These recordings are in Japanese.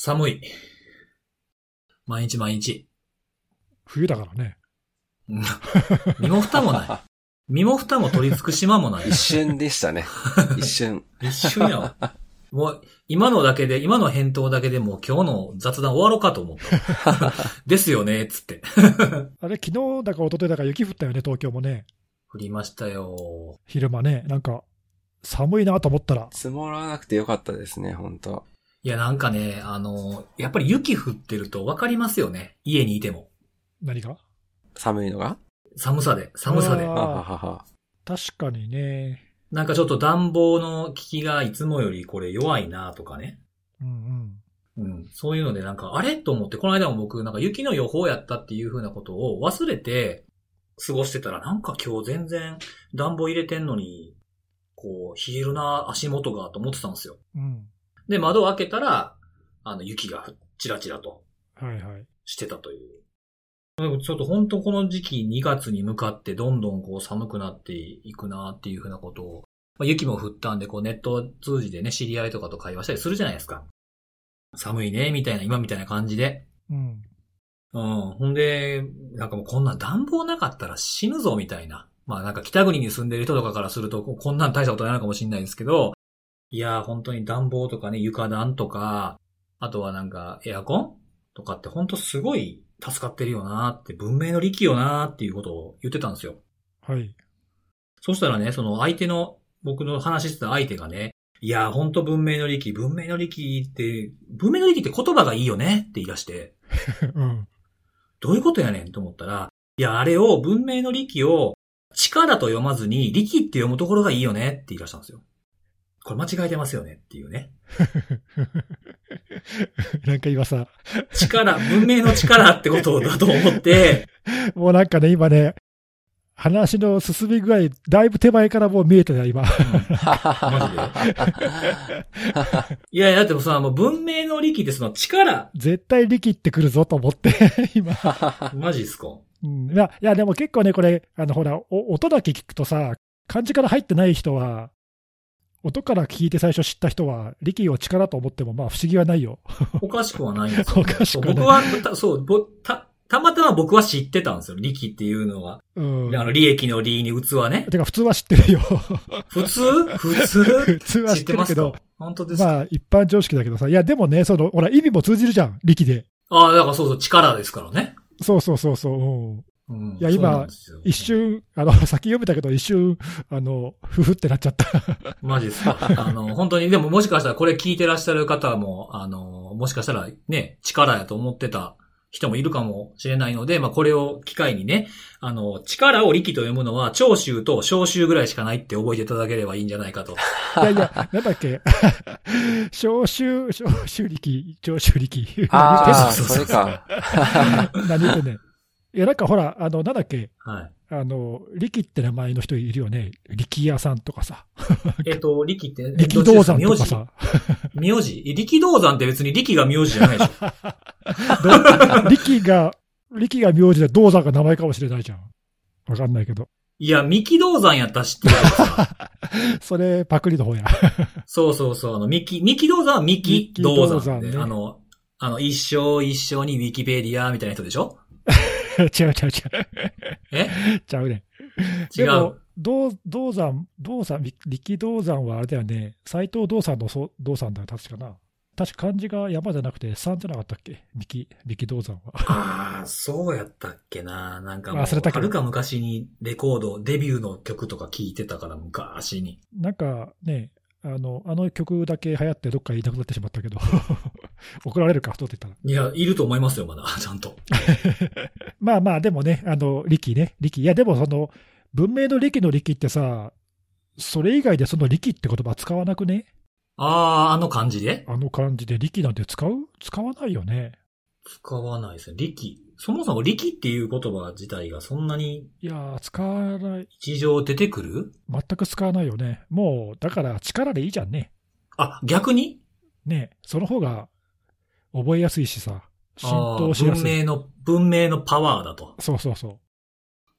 寒い。毎日毎日。冬だからね。うん身も蓋もない。身も蓋も取り付く島もない一。瞬でしたね。一瞬。一瞬やわ。もう、今のだけで、今の返答だけでもう今日の雑談終わろうかと思った。ですよね、つって。あれ、昨日だか一昨日だか雪降ったよね、東京もね。降りましたよ。昼間ね。なんか、寒いなと思ったら。積もらなくてよかったですね、本当いや、なんかね、あの、やっぱり雪降ってると分かりますよね。家にいても。何が？寒いのが？寒さで、寒さであ。ーはははは。確かにね。なんかちょっと暖房の効きがいつもよりこれ弱いなとかね。うんうん。うん。そういうのでなんか、あれと思って、この間も僕、なんか雪の予報やったっていう風なことを忘れて過ごしてたら、なんか今日全然暖房入れてんのに、こう、冷えるな、足元が、と思ってたんですよ。うん。で、窓を開けたら、あの、雪がチラチラとはいはい。してたという。ちょっと本当この時期2月に向かってどんどんこう寒くなっていくなっていうふうなことを、まあ、雪も降ったんでこうネットを通じてね、知り合いとかと会話したりするじゃないですか。寒いね、みたいな、今みたいな感じで。うん。うん。ほんで、なんかもうこんなん暖房なかったら死ぬぞ、みたいな。まあなんか北国に住んでる人とかからすると、こんなん大したことないのかもしれないですけど、いやー本当に暖房とかね、床暖とか、あとはなんかエアコン？とかって本当すごい助かってるよなーって、文明の利器よなーっていうことを言ってたんですよ。はい。そしたらね、その相手の、僕の話してた相手がね、いやー本当文明の利器、文明の利器って、文明の利器って言葉がいいよね？って言い出して、うん。どういうことやねん？と思ったら、いや、あれを文明の力を力と読まずに力って読むところがいいよね？って言い出したんですよ。これ間違えてますよねっていうね。なんか今さ、力、文明の力ってことだと思って、もうなんかね、今ね、話の進み具合、だいぶ手前からもう見えてたよ、今。いやいや、だってもさ、もう文明の力ってその力、絶対力ってくるぞと思って、今。マジっすか？うん、いや、いやでも結構ね、これ、あの、ほら、お音だけ聞くとさ、漢字から入ってない人は、音から聞いて最初知った人は、力を力と思っても、まあ不思議はないよ。おかしくはないんですよ、おかしくはない僕は、たそう、ぼた、たまたま僕は知ってたんですよ。力っていうのは。うん。あの、利益の利に器ね。てか普通は知ってるよ。普通？普通？普通は知知っててっるけど本当ですか、まあ一般常識だけどさ、いやでもね、その、ほら、意味も通じるじゃん、力で。ああ、だからそうそう、力ですからね。そうそうそうそう。うんうんいや今一瞬、あの、先読めたけど、一瞬、あの、ふふってなっちゃった。マジですか？あの、本当に、でももしかしたらこれ聞いてらっしゃる方も、あの、もしかしたらね、力やと思ってた人もいるかもしれないので、まあこれを機会にね、あの、力を力と読むのは、長州と小州ぐらいしかないって覚えていただければいいんじゃないかと。いやいや、なんだっけ？小州、小州力、長州力。ああ、そうそうそうそれか。何言ってんねん。いや、なんかほら、あの、なんだっけ？はい。あの、力って名前の人いるよね。力屋さんとかさ。えっ、と、力って、力道山とかさ。名字？力道山って別に力が名字じゃないでしょ。ど 力が、力が名字で道山が名前かもしれないじゃん。わかんないけど。いや、三木道山やったら知って。それ、パクリの方や。そうそうそう、あの、三木、三木道山は三木道山で、三木道山ねあの、あの、一生一生にウィキペディアみたいな人でしょ？違う違う違う。え？ちゃうね。違うでも。、道、道山、道山、力道山はあれだよね。斎藤道山のそう道山だよ、確かな。確か漢字が山じゃなくて山じゃなかったっけ？力、力道山は。ああ、そうやったっけな。なんかもう、忘れたけどはるか昔にレコード、デビューの曲とか聞いてたから、昔に。なんかね、あの、あの曲だけ流行ってどっかいなくなってしまったけど。怒られるか、そうって言ったら。いや、いると思いますよ、まだ、ちゃんと。まあまあ、でもね、あの、力ね、力。いや、でもその、文明の力の力ってさ、それ以外でその力って言葉使わなくね？ああ、あの感じで？あの感じで力なんて使う？使わないよね。使わないですね。力。そもそも力っていう言葉自体がそんなにいやー、使わない。日常出てくる？全く使わないよね。もう、だから力でいいじゃんね。あ、逆に？ねその方が覚えやすいしさ、浸透しやすい。文明の、文明のパワーだと。そうそうそ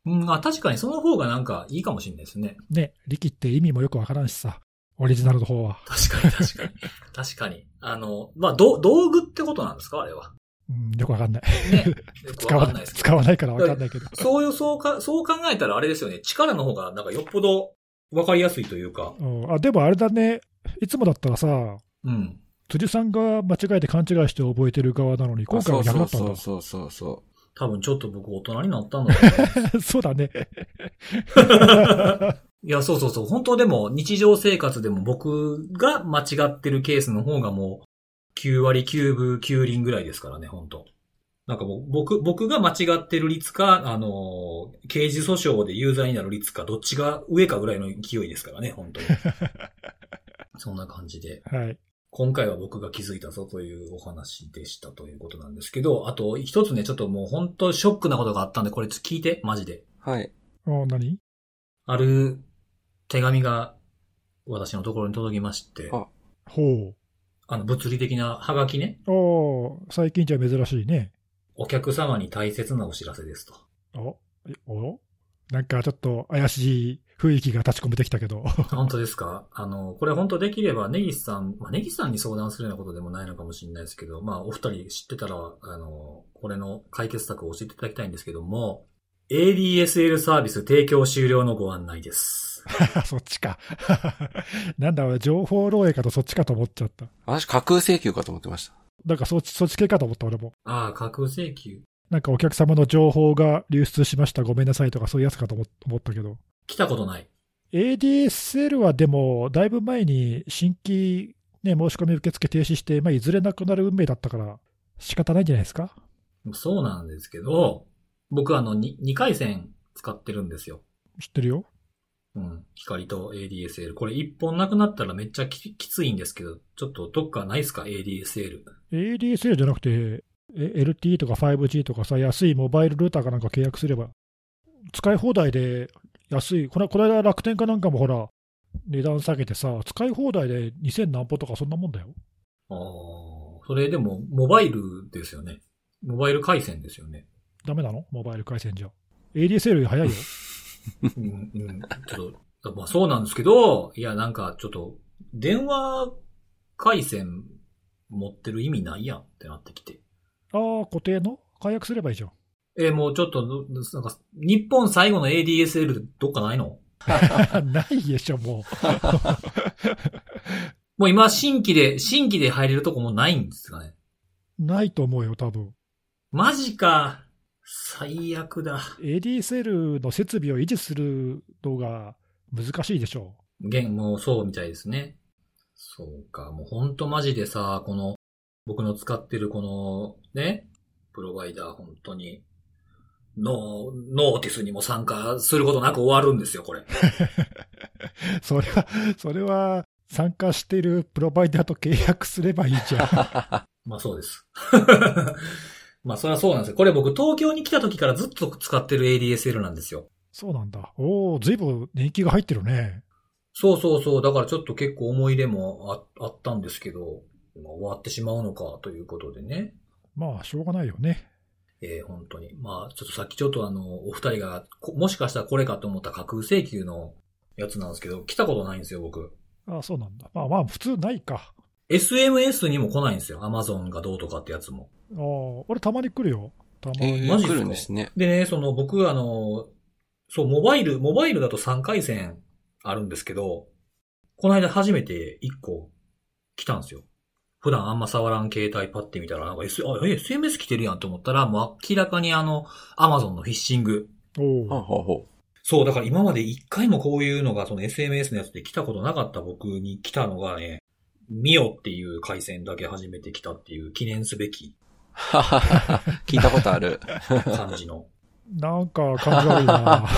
うん、あ、確かにその方がなんかいいかもしれないですね。う。ね、力って意味もよくわからんしさ、オリジナルの方は。確かに確かに。確かに。あの、まあ、ど、道具ってことなんですか？あれは。うん、よくわかんない。使わない、使わないからわかんないけど。そういう、そうか、そう考えたらあれですよね。力の方が、なんかよっぽどわかりやすいというか。うんあでもあれだね、いつもだったらさ、うん。辻さんが間違えて勘違いして覚えてる側なのに、今回は逆だったんだ。そうそうそうそ多分ちょっと僕大人になったんだ そうだね。いや、そうそうそう。本当でも日常生活でも僕が間違ってるケースの方がもう9割9分9厘ぐらいですからね、本当なんかもう僕、僕が間違ってる率か、あの、刑事訴訟で有罪になる率か、どっちが上かぐらいの勢いですからね、本当に。そんな感じで。はい。今回は僕が気づいたぞというお話でしたということなんですけど、あと一つね、ちょっともう本当ショックなことがあったんで、これ聞いて、マジで。う。はい。お何？ある手紙が私のところに届きまして、あほあの物理的なハガキね、う。おー最近じゃ珍しいね。お客様に大切なお知らせですと。おえおなんかちょっと怪しい雰囲気が立ち込めてきたけど。本当ですか？あの、これ本当できればネギスさん、まあ、ネギスさんに相談するようなことでもないのかもしれないですけど、まあお二人知ってたら、あの、これの解決策を教えていただきたいんですけども、ADSL サービス提供終了のご案内です。そっちか。なんだ、俺情報漏洩かとそっちかと思っちゃった。私、架空請求かと思ってました。なんかそっち、そっち系かと思った俺も。ああ、架空請求。なんかお客様の情報が流出しました、ごめんなさいとかそういうやつかと思思ったけど。来たことない。ADSL はでも、だいぶ前に新規、ね、申し込み受付停止して、まあ、いずれなくなる運命だったから、仕方ないんじゃないですか？そうなんですけど、僕あの、に2回線使ってるんですよ。知ってるよ。うん。光と ADSL。これ1本なくなったらめっちゃききついんですけど、ちょっとどっかないですか ?ADSL。ADSL じゃなくて、え LTE とか 5G とかさ、安いモバイルルーターかなんか契約すれば、使い放題で安い、このこの間楽天かなんかもほら、値段下げてさ、使い放題で2000何歩とかそんなもんだよ。ああ、それでも、モバイルですよね。モバイル回線ですよね。ダメなの？モバイル回線じゃ。ADSL 早いよ。うん、うん。ちょっと、まあそうなんですけど、いやなんかちょっと、電話回線持ってる意味ないやんってなってきて。ああ、固定の？解約すればいいじゃん。えーもうちょっと、なんか、日本最後の ADSL どっかないの？ないでしょ、も もう今新規で、新規で入れるとこもないんですかね。う。ないと思うよ、多分。マジか。最悪だ。ADSL の設備を維持するのが難しいでしょ現、もうそうみたいですね。そうか。もうほんとマジでさ、この、僕の使ってるこの、ね、プロバイダー本当に、ノー、 NOTICE にも参加することなく終わるんですよ、これ。う。それは、それは、参加しているプロバイダーと契約すればいいじゃん。まあそうです。まあそれはそうなんですよ。これ僕東京に来た時からずっと使ってる ADSL なんですよ。そうなんだ。おお、ずいぶん年季が入ってるね。そうそうそう。だからちょっと結構思い入れもああったんですけど、まあ終わってしまうのかということでね。まあ、しょうがないよね。えー本当に。まあちょっとさっきちょっとあの、お二人が、こもしかしたらこれかと思った架空請求のやつなんですけど、来たことないんですよ、僕。ああ、そうなんだ。まあまあ、普通ないか。SMS にも来ないんですよ。Amazon がどうとかってやつも。ああ、俺たまに来るよ。たまに。えー、マジ来るんですね。でね、その僕あの、そう、モバイル、モバイルだと3回線あるんですけど、この間初めて1個来たんですよ。普段あんま触らん携帯パッて見たら、なんか、S、あ、え、SMS 来てるやんと思ったら、もう明らかにあの、Amazon のフィッシング。おお。ほうほうほそう、だから今まで1回もこういうのがその SMS のやつで来たことなかった僕に来たのがね、ミオっていう回線だけ初めて来たっていう記念すべきう。聞いたことある。感じの。なんか感じ悪いな。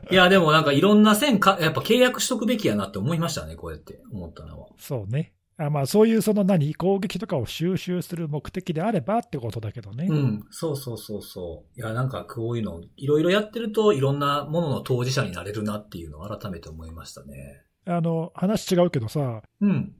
いや、でもなんかいろんな線か、やっぱ契約しとくべきやなって思いましたね、こうやって思ったのは。そうね。あまあ、そういうその何、攻撃とかを収集する目的であればってことだけどね。うん、そうそうそうそう。いや、なんかこういうの、いろいろやってるといろんなものの当事者になれるなっていうのを改めて思いましたね。あの、話違うけどさ、うん。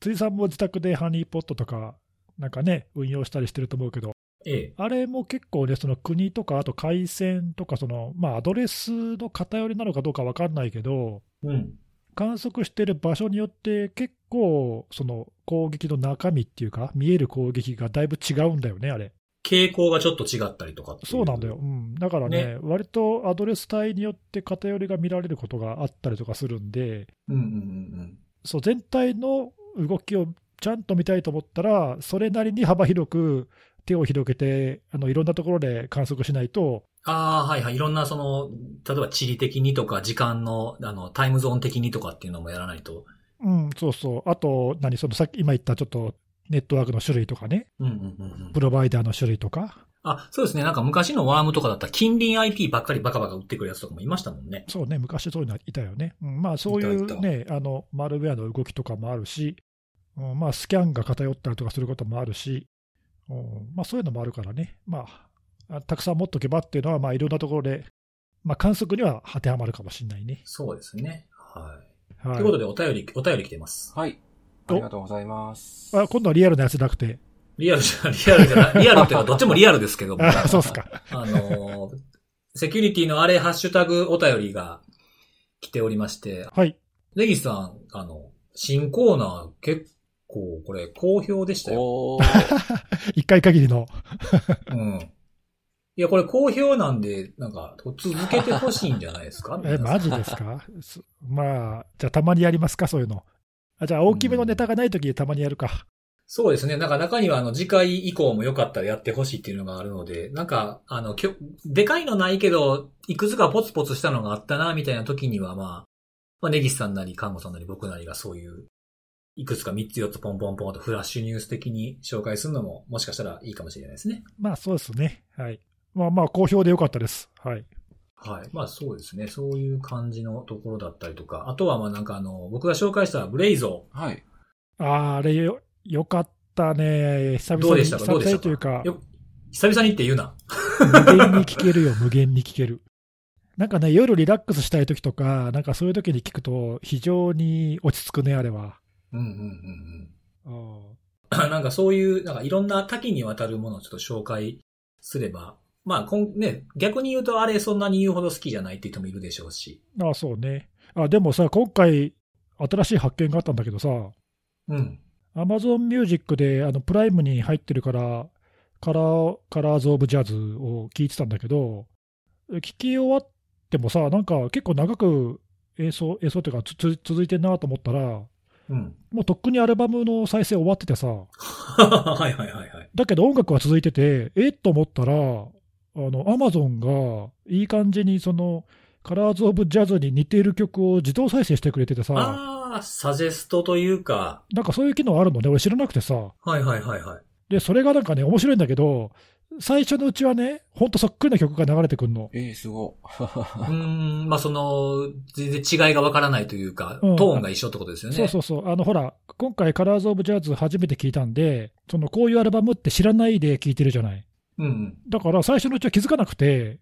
辻さんも自宅でハニーポットとか、なんかね、運用したりしてると思うけど、ええ。あれも結構ね、その国とか、あと回線とか、その、まあ、アドレスの偏りなのかどうかわかんないけど、うん。観測してる場所によって結構、その攻撃の中身っていうか、見える攻撃がだいぶ違うんだよね、あれ。傾向がちょっと違ったりとかそうなんだよ。うん。だからね、ね割とアドレス帯によって偏りが見られることがあったりとかするんで、うんうんうんそう、全体の動きをちゃんと見たいと思ったら、それなりに幅広く手を広げて、あの、いろんなところで観測しないと、ああ、はいはい。いろんなその、例えば地理的にとか、時間の、あの、タイムゾーン的にとかっていうのもやらないと。うん、そうそう。あと、何、そのさっき今言ったちょっとネットワークの種類とかね、うんうんうんうんプ。ロバイダーの種類とか、あ、そうですね。なんか昔のワームとかだったら、近隣 IP ばっかりバカバカ売ってくるやつとかもいましたもんね。そうね、昔そういうのいたよね。うん、まあそういいたうね、あの、マルウェアの動きとかもあるし、うん、まあスキャンが偏ったりとかすることもあるし、うん、まあそういうのもあるからね、まあ、あたくさん持っとけばっていうのは、まあいろんなところで、まあ観測には当てはまるかもしれないね。そうですね。はい。はいということで、お便り、お便り来てます。はい。ありがとうございます。あ今度はリアルなやつなくて、リアルじゃ、リアルじゃない、リアルっていうか、どっちもリアルですけども。あ そうっすか。あのー、セキュリティのあれ、ハッシュタグお便りが来ておりまして、はい。ネギスさん、あの、新コーナー結構これ好評でしたよ。一回限りの。うん。いや、これ好評なんで、なんか、続けてほしいんじゃないですか？え、マジですか？すまあ、じゃあたまにやりますか、そういうの。あじゃあ大きめのネタがないときにたまにやるか。そうですね。なんか中にはあの次回以降もよかったらやってほしいっていうのがあるので、なんか、あの、きょでかいのないけど、いくつかポツポツしたのがあったな、みたいな時にはまあ、まあ、ネギスさんなり、看護さんなり、僕なりがそういう、いくつか3つ4つポンポンポンとフラッシュニュース的に紹介するのも、もしかしたらいいかもしれないですね。まあそうですね。はい。まあまあ好評でよかったです。はい。はい。まあそうですね。そういう感じのところだったりとか、あとはまあなんかあの、僕が紹介したブレイゾはい。あーあれよ、よかったね。久々に。久々というか久々にって言うな。無限に聞けるよ、無限に聞ける。なんかね、夜リラックスしたい時とか、なんかそういう時に聞くと、非常に落ち着くね、あれは。うんうんうんうん。あ なんかそういう、なんかいろんな多岐にわたるものをちょっと紹介すれば、まあこん、ね、逆に言うとあれそんなに言うほど好きじゃないって人もいるでしょうし。あ、そうね。あ、でもさ、今回、新しい発見があったんだけどさ、うん。Amazon Music であのプライムに入ってるから、カラー、カラーズ・オブ・ジャズを聞いてたんだけど、聞き終わってもさ、なんか結構長く演奏、演奏っていうかつつ続いてんなと思ったら、うん。もうとっくにアルバムの再生終わっててさ、はいはいはいはい。だけど音楽は続いてて、えっと思ったら、あの、アマゾンがいい感じにその、カラーズ・オブ・ジャズに似ている曲を自動再生してくれててさ、ああ、サジェストというか、なんかそういう機能あるのね、俺知らなくてさ、はいはいはいはい。で、それがなんかね、面白いんだけど、最初のうちはね、ほんとそっくりな曲が流れてくるの。えー、すご。うーん、まあその、全然違いがわからないというか、うんトーンが一緒ってことですよね。そうそうそう。あの、ほら、今回カラーズ・オブ・ジャズ初めて聞いたんで、その、こういうアルバムって知らないで聞いてるじゃない。うんうん。だから最初のうちは気づかなくて、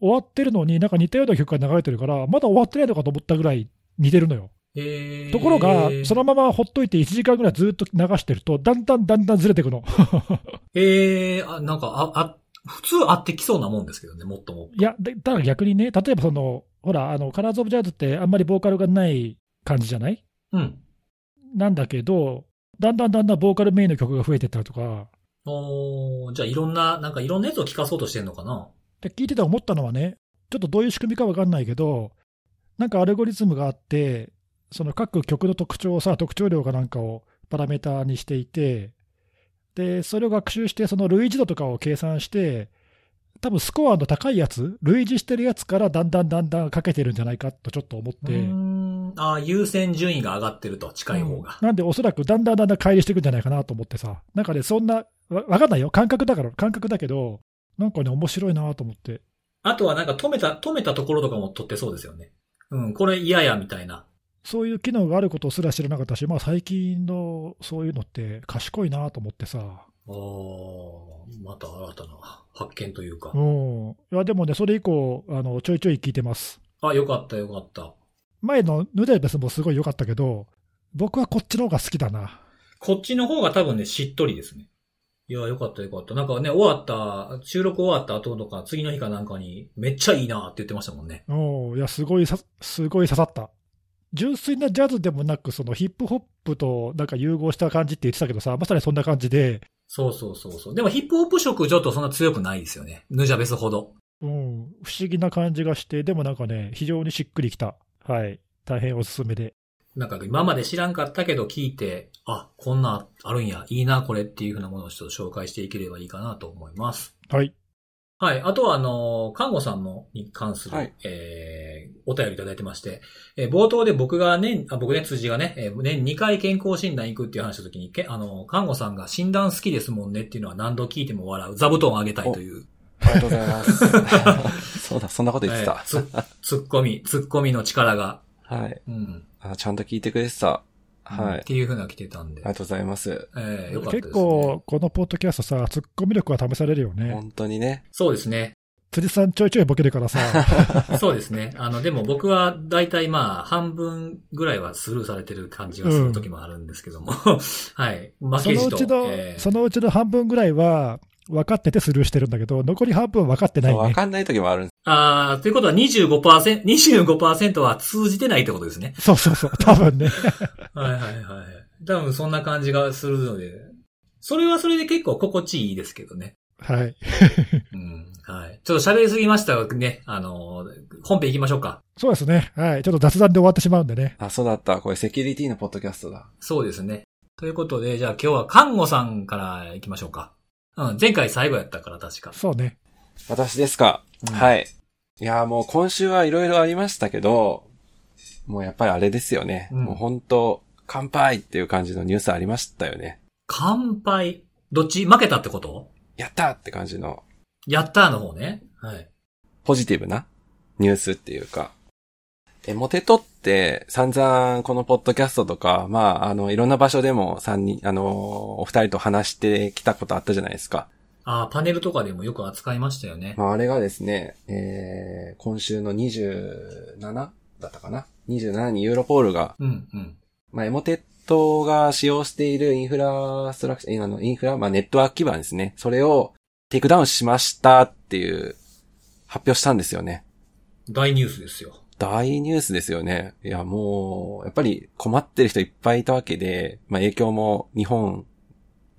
終わってるのになんか似たような曲が流れてるから、まだ終わってないのかと思ったぐらい似てるのよ。えー、ところが、そのままほっといて1時間ぐらいずっと流してると、だんだんだんだんずれていくの。えー、あ、なんか、あ、あ、普通あってきそうなもんですけどね、もっとも。いや、でただ逆にね、例えばその、ほら、あの、カラーズ・オブ・ジャズってあんまりボーカルがない感じじゃない？うん。なんだけど、だんだんだんだんボーカルメインの曲が増えてったりとか、おーじゃあいろんな、なんかいろんなやつを聞かそうとしてんのかな？で聞いてて思ったのはね、ちょっとどういう仕組みかわかんないけど、なんかアルゴリズムがあって、その各曲の特徴をさ、特徴量かなんかをパラメーターにしていて、で、それを学習して、その類似度とかを計算して、多分スコアの高いやつ、類似してるやつからだんだんだんだんかけてるんじゃないかとちょっと思って、あー優先順位が上がってると、近い方が。うん。なんでおそらくだんだんだんだん乖離していくんじゃないかなと思ってさ、なんかね、そんな、わわかんないよ、感覚だから、感覚だけど、なんかね、面白いなと思って。あとはなんか止めた、止めたところとかも取ってそうですよね。うん、これ嫌や、みたいな。そういう機能があることすら知らなかったし、まあ、最近のそういうのって賢いなと思ってさ、おーまた新たな発見というかう。ん、いやでもね、それ以降あの、ちょいちょい聞いてます。あ、よかったよかった。前のヌデベスもすごい良かったけど、僕はこっちの方が好きだな。こっちの方が多分ね、しっとりですね。いや、よかったよかった。なんかね、終わった、収録終わった後とか、次の日かなんかに、めっちゃいいなって言ってましたもんね。うん、いや、すごいさ、すごい刺さった。純粋なジャズでもなく、そのヒップホップとなんか融合した感じって言ってたけどさ、まさにそんな感じで、そうそうそうそう。でもヒップホップ色ちょっとそんな強くないですよね。ヌジャベスほど。うん、不思議な感じがして、でもなんかね、非常にしっくりきた。はい。大変おすすめで。なんか今まで知らんかったけど聞いて、あ、こんなんあるんや、いいなこれっていうふうなものをちょっと紹介していければいいかなと思います。はい。はい。あとは、あの、看護さんの、に関する、はいえー、お便りいただいてまして、えー冒頭で僕が年、あ僕ね、辻がね、えー年2回健康診断行くっていう話した時に、けあの、看護さんが診断好きですもんねっていうのは何度聞いても笑う、座布団をあげたいという、ありがとうございます。そうだ、そんなこと言ってた。えーつ、ツッコミ、ツッコミの力が、はいうん。あ。ちゃんと聞いてくれてた。はい。っていうふうな来てたんであり、がとうございます。えー、よかったです、ね。結構、このポッドキャストさ、ツッコミ力が試されるよね。本当にね。そうですね。辻さんちょいちょいボケるからさ、そうですね。あの、でも僕は大体まあ、半分ぐらいはスルーされてる感じがする時もあるんですけども。はい。負そけじと。のうちの、えーそのうちの半分ぐらいは、分かっててスルーしてるんだけど、残り半分分かってないね。わかんない時もあるんです。あーということは25%、25%は通じてないってことですね。そうそうそう、多分ね。はいはいはい。多分そんな感じがするので、それはそれで結構心地いいですけどね。はい。うん。はい。ちょっと喋りすぎましたがね、あの、本編行きましょうか。そうですね。はい。ちょっと雑談で終わってしまうんでね。あ、そうだった。これセキュリティのポッドキャストだ。そうですね。ということで、じゃあ今日は看護さんから行きましょうか。うん、前回最後やったから確か。そうね。私ですか？うんはい。いやーもう今週はいろいろありましたけど、もうやっぱりあれですよね。うんもう本当乾杯っていう感じのニュースありましたよね。乾杯？どっち？負けたってこと？やったーって感じのやったーの方ね。はい。ポジティブなニュースっていうか。エモテトって散々このポッドキャストとか、まあ、あの、いろんな場所でも三人、あの、お二人と話してきたことあったじゃないですか。あーパネルとかでもよく扱いましたよね。まあ、あれがですね、えー、今週の27だったかな ?27 にユーロポールが、うん、うん。まあ、エモテットが使用しているインフラストラクチャー、あの、インフラ、まあ、ネットワーク基盤ですね。それをテイクダウンしましたっていう発表したんですよね。大ニュースですよ。大ニュースですよね。いや、もう、やっぱり困ってる人いっぱいいたわけで、まあ影響も日本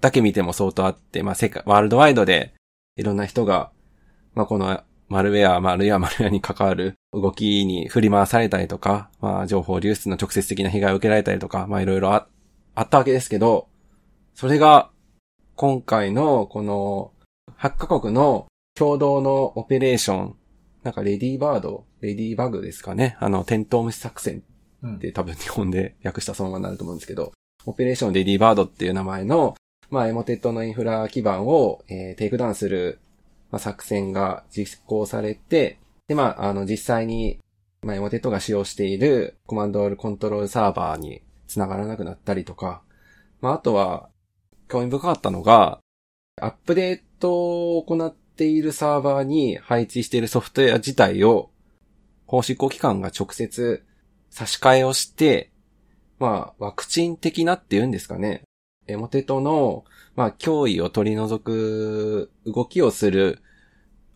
だけ見ても相当あって、まあ世界、ワールドワイドでいろんな人が、まあこのマルウェア、まああるいはマルウェアに関わる動きに振り回されたりとか、まあ情報流出の直接的な被害を受けられたりとか、まあいろいろああったわけですけど、それが今回のこの8カ国の共同のオペレーション、なんかレディーバード、レディーバグですかね。あの、テントウムシ作戦うんって多分日本で訳したそのままになると思うんですけど、Operation Ladybird っていう名前の、まあ、エモテットのインフラ基盤を、えーテイクダウンする、まあ、作戦が実行されて、で、まあ、あの、実際に、まあ、エモテットが使用しているコマンドコントロールサーバーに繋がらなくなったりとか、まあ、あとは、興味深かったのが、アップデートを行っているサーバーに配置しているソフトウェア自体を、法執行機関が直接差し替えをして、まあ、ワクチン的なっていうんですかね。エモテトの、まあ、脅威を取り除く動きをする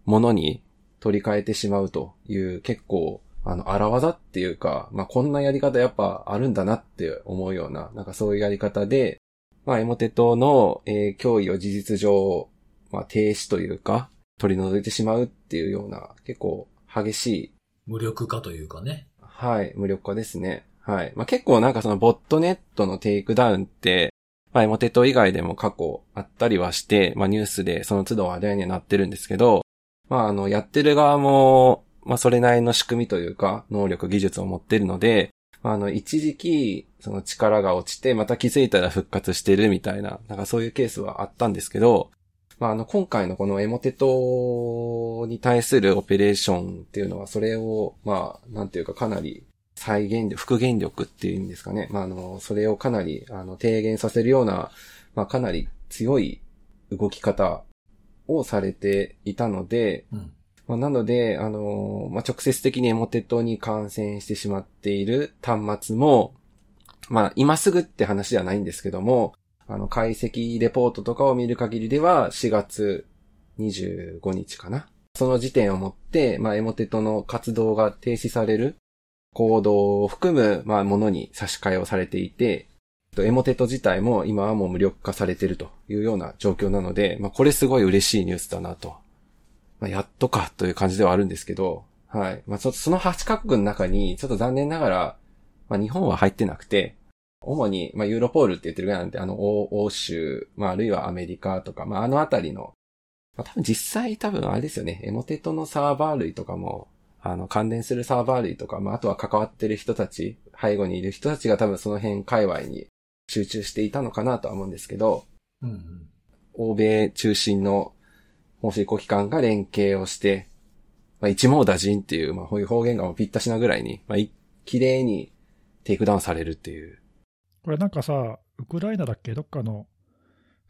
ものに取り替えてしまうという結構、あの、荒技っていうか、まあ、こんなやり方やっぱあるんだなって思うような、なんかそういうやり方で、まあ、エモテトの、えー脅威を事実上、まあ、停止というか、取り除いてしまうっていうような、結構激しい無力化というかね。はい、無力化ですね。はい。まあ、結構なんかそのボットネットのテイクダウンって、まあ、エモテト以外でも過去あったりはして、まあ、ニュースでその都度話題にはなってるんですけど、まあ、あの、やってる側も、まあ、それなりの仕組みというか、能力、技術を持ってるので、まあ、あの、一時期、その力が落ちて、また気づいたら復活してるみたいな、なんかそういうケースはあったんですけど、まあ、あの、今回のこのエモテトに対するオペレーションっていうのは、それを、まあ、なんていうかかなり再現力、復元力っていうんですかね。まあ、あの、それをかなり、あの、低減させるような、まあ、かなり強い動き方をされていたので、うん。まあ、なので、あの、まあ、直接的にエモテトに感染してしまっている端末も、まあ、今すぐって話ではないんですけども、あの、解析レポートとかを見る限りでは、4月25日かな。その時点をもって、まあ、エモテトの活動が停止されるコードを含む、まあ、ものに差し替えをされていて、エモテト自体も今はもう無力化されているというような状況なので、まあ、これすごい嬉しいニュースだなと。まあ、やっとかという感じではあるんですけど、はい。まあ、ちょっとその8カ国の中に、ちょっと残念ながら、まあ、日本は入ってなくて、主に、まあ、ユーロポールって言ってるぐらいなんで、あの、欧州、まあ、あるいはアメリカとか、まあ、あのあたりの、まあ、多分実際多分あれですよね、エモテットのサーバー類とかも、あの、関連するサーバー類とか、まあ、あとは関わってる人たち、背後にいる人たちが多分その辺界隈に集中していたのかなとは思うんですけど、うんうん、欧米中心の法制機関が連携をして、まあ、一網打尽っていう、まあ、こういう表現がもうぴったしなぐらいに、まあ、綺麗にテイクダウンされるっていう。これなんかさ、ウクライナだっけ？どっかの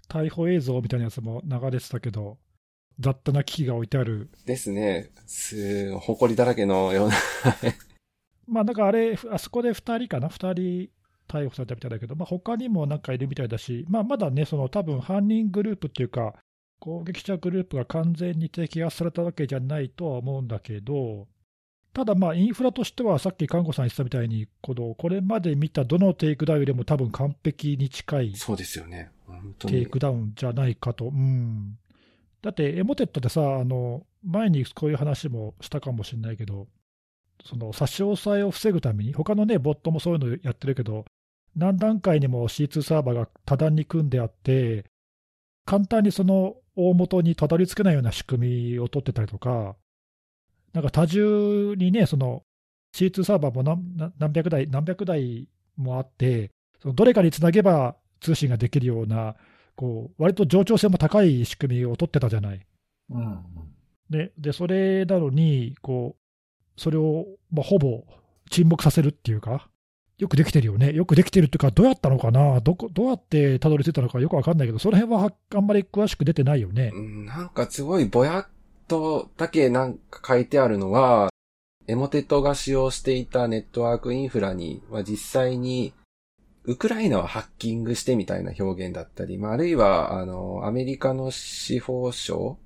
逮捕映像みたいなやつも流れてたけど、雑多な機器が置いてある。ですね。す、埃だらけのような まあなんかあれ、あそこで2人かな ?2 人逮捕されたみたいだけど、まあ他にもなんかいるみたいだし、まあまだね、その多分犯人グループっていうか、攻撃者グループが完全に摘発されたわけじゃないとは思うんだけど、ただまあインフラとしてはさっき看護さん言ってたみたいに、このこれまで見たどのテイクダウンよりも多分完璧に近いそうですよね。テイクダウンじゃないかと。うん。だってエモテットでさ、あの、前にこういう話もしたかもしれないけど、その差し押さえを防ぐために、他のね、ボットもそういうのやってるけど、何段階にも C2 サーバーが多段に組んであって、簡単にその大元にたどり着けないような仕組みを取ってたりとか、なんか多重にね、その C2 サーバーも何何百台、何百台もあって、そのどれかにつなげば通信ができるような、こう割と冗長性も高い仕組みを取ってたじゃない。うん、でで、それなのに、こうそれを、まあ、ほぼ沈黙させるっていうか、よくできてるよね。よくできてるっていうか、どうやったのかな？どこ、どうやってたどり着いたのかよくわかんないけど、その辺はあんまり詳しく出てないよね。なんかすごいぼやっとだけなんか書いてあるのは、エモテットが使用していたネットワークインフラに、まあ、実際に、ウクライナはハッキングしてみたいな表現だったり、まあ、あるいは、あの、アメリカの司法省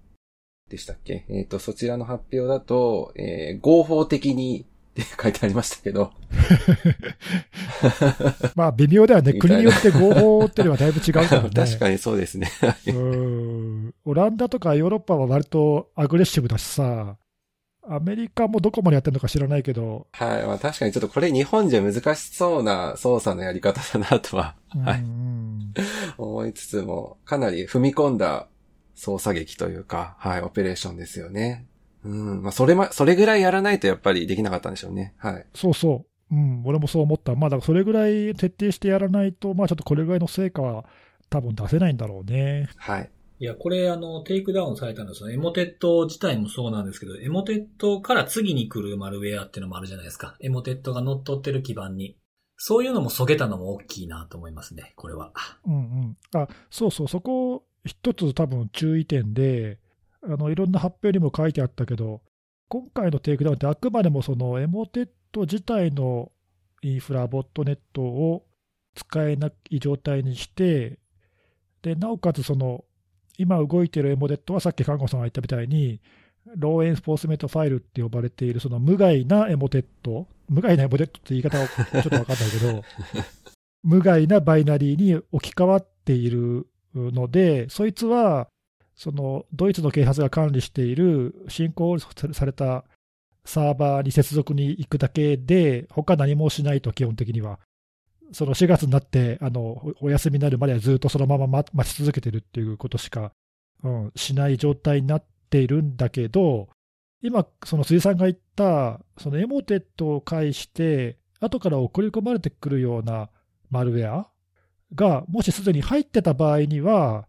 でしたっけ？えっ、ー、と、そちらの発表だと、えー、合法的にって書いてありましたけど。まあ、微妙だよね。国によって合法っていうのはだいぶ違うからね。確かにそうですね。うんオランダとかヨーロッパは割とアグレッシブだしさ、アメリカもどこまでやってるのか知らないけど。はい。まあ確かにちょっとこれ日本じゃ難しそうな操作のやり方だなとは、はい。思いつつも、かなり踏み込んだ操作劇というか、はい、オペレーションですよね。うん。まあ、それま、それぐらいやらないとやっぱりできなかったんでしょうね。はい。そうそう。うん、俺もそう思った。まあ、だからそれぐらい徹底してやらないと、まあ、ちょっとこれぐらいの成果は多分出せないんだろうね。はい。いや、これ、あの、テイクダウンされたんですよ。エモテット自体もそうなんですけど、エモテットから次に来るマルウェアっていうのもあるじゃないですか。エモテットが乗っ取ってる基盤に。そういうのもそげたのも大きいなと思いますね、これは。うんうん。あ、そうそう、そこ一つ多分注意点で、あの、いろんな発表にも書いてあったけど、今回のテイクダウンってあくまでもそのエモテット自体のインフラ、ボットネットを使えない状態にして、でなおかつその今動いているエモテットはさっき看護さんが言ったみたいに、 law enforcement file って呼ばれているその無害なエモテット、無害なエモテットって言い方はちょっと分かんないけど、無害なバイナリーに置き換わっているので、そいつはそのドイツの警察が管理しているシンクホールされたサーバーに接続に行くだけで、他何もしないと、基本的には。その4月になってあのお休みになるまではずっとそのまま待ち続けてるっていうことしか、うん、しない状態になっているんだけど、今、その辻さんが言った、そのエモテットを介して、後から送り込まれてくるようなマルウェアが、もしすでに入ってた場合には、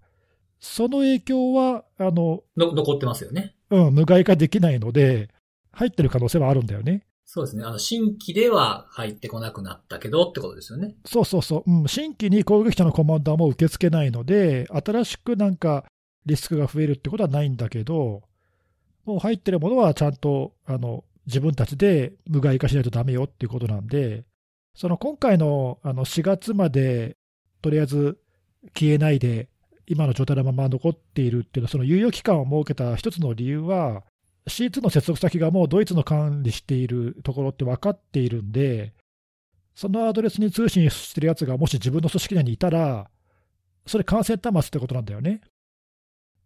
その影響は、あの、の残ってますよね。うん、無害化できないので、入ってる可能性はあるんだよね。そうですね。あの、新規では入ってこなくなったけどってことですよね。そうそうそう。うん、新規に攻撃者のコマンダーも受け付けないので、新しくなんかリスクが増えるってことはないんだけど、もう入ってるものはちゃんと、あの、自分たちで無害化しないとダメよっていうことなんで、その今回のあの4月までとりあえず消えないで今の状態のまま残っているっていうのは、その猶予期間を設けた一つの理由は、C2 の接続先がもうドイツの管理しているところって分かっているんで、そのアドレスに通信してるやつがもし自分の組織内にいたら、それ感染端末ってことなんだよね。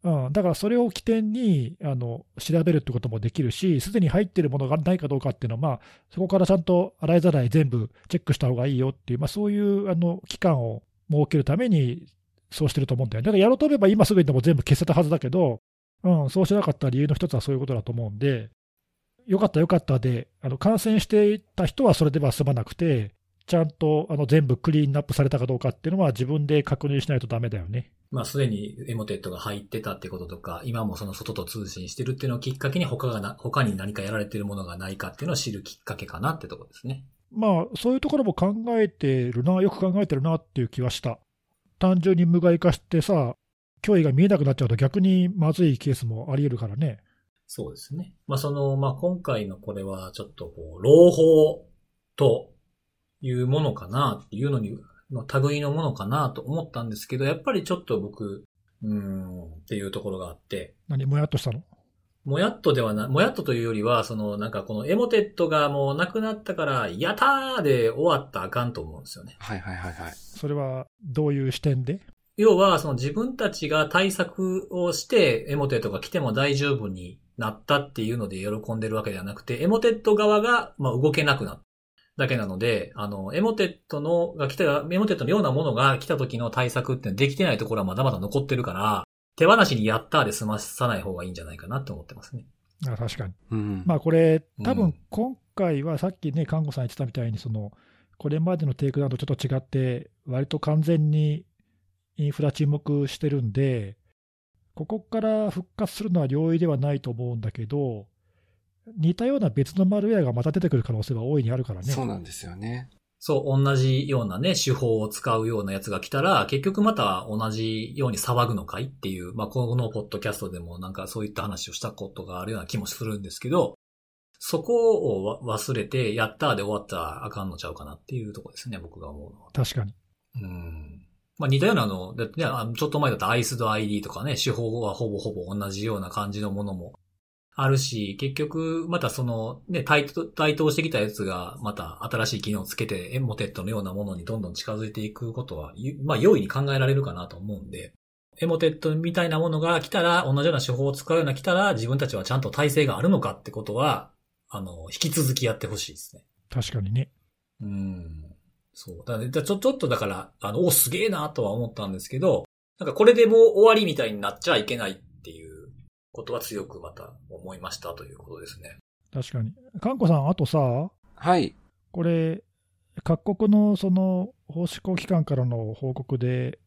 うん、だからそれを起点にあの調べるってこともできるし、すでに入っているものがないかどうかっていうのは、まあ、そこからちゃんと洗いざらい全部チェックした方がいいよっていう、まあ、そういうあの期間を設けるために、そうしてると思うんだよね。だからやろうと思えば今すぐにでも全部消せたはずだけど、うん、そうしなかった理由の一つはそういうことだと思うんで、よかったよかったで、あの感染していた人はそれでは済まなくて、ちゃんとあの全部クリーンアップされたかどうかっていうのは自分で確認しないとダメだよね。まあ、すでにエモテットが入ってたってこととか、今もその外と通信してるっていうのをきっかけに他がな、他に何かやられてるものがないかっていうのを知るきっかけかなってところですね。まあ、そういうところも考えてるな、よく考えてるなっていう気はした。単純に無害化してさ、脅威が見えなくなっちゃうと逆にまずいケースもあり得るからね。そうですね。まあ、その、まあ、今回のこれはちょっとこう、朗報というものかなっていうのにの類のものかなと思ったんですけど、やっぱりちょっと僕、うん、っていうところがあって。何もやっとしたの？もやっとではな、もやっとというよりは、その、なんかこのエモテットがもうなくなったから、やったーで終わったらあかんと思うんですよね。はいはいはいはい。それは、どういう視点で？要は、その自分たちが対策をして、エモテットが来ても大丈夫になったっていうので喜んでるわけではなくて、エモテット側が、まあ、動けなくなっだけなので、あの、エモテットの、が来た、エモテットのようなものが来た時の対策ってできてないところはまだまだ残ってるから、手放しにやったーで済まさない方がいいんじゃないかなって思ってますね。あ確かに。うん、まあこれ、多分今回はさっきね、看護さん言ってたみたいに、その、これまでのテイクダウンとちょっと違って、割と完全にインフラ沈黙してるんで、ここから復活するのは容易ではないと思うんだけど、似たような別のマルウェアがまた出てくる可能性は大いにあるからね。そうなんですよね。そう、同じようなね、手法を使うようなやつが来たら、結局また同じように騒ぐのかいっていう、まあ、このポッドキャストでもなんかそういった話をしたことがあるような気もするんですけど、そこを忘れて、やったーで終わったらあかんのちゃうかなっていうところですね、僕が思うのは。確かに。うん。まあ、似たようなの、だってね、ちょっと前だとアイスド ID とかね、手法はほぼほぼ同じような感じのものもあるし、結局、またその、ね、対対等してきたやつが、また新しい機能をつけて、エモテットのようなものにどんどん近づいていくことは、まあ、容易に考えられるかなと思うんで、エモテットみたいなものが来たら、同じような手法を使うような来たら、自分たちはちゃんと体制があるのかってことは、あの、引き続きやってほしいですね。確かにね。うん。そう。だから、ちょ、ちょっとだから、あの、お、すげえなとは思ったんですけど、なんかこれでもう終わりみたいになっちゃいけないことは強くまた思いましたということですね。確かに。かんこさん、あとさ、はい。これ、各国のその法執行機関からの報告で、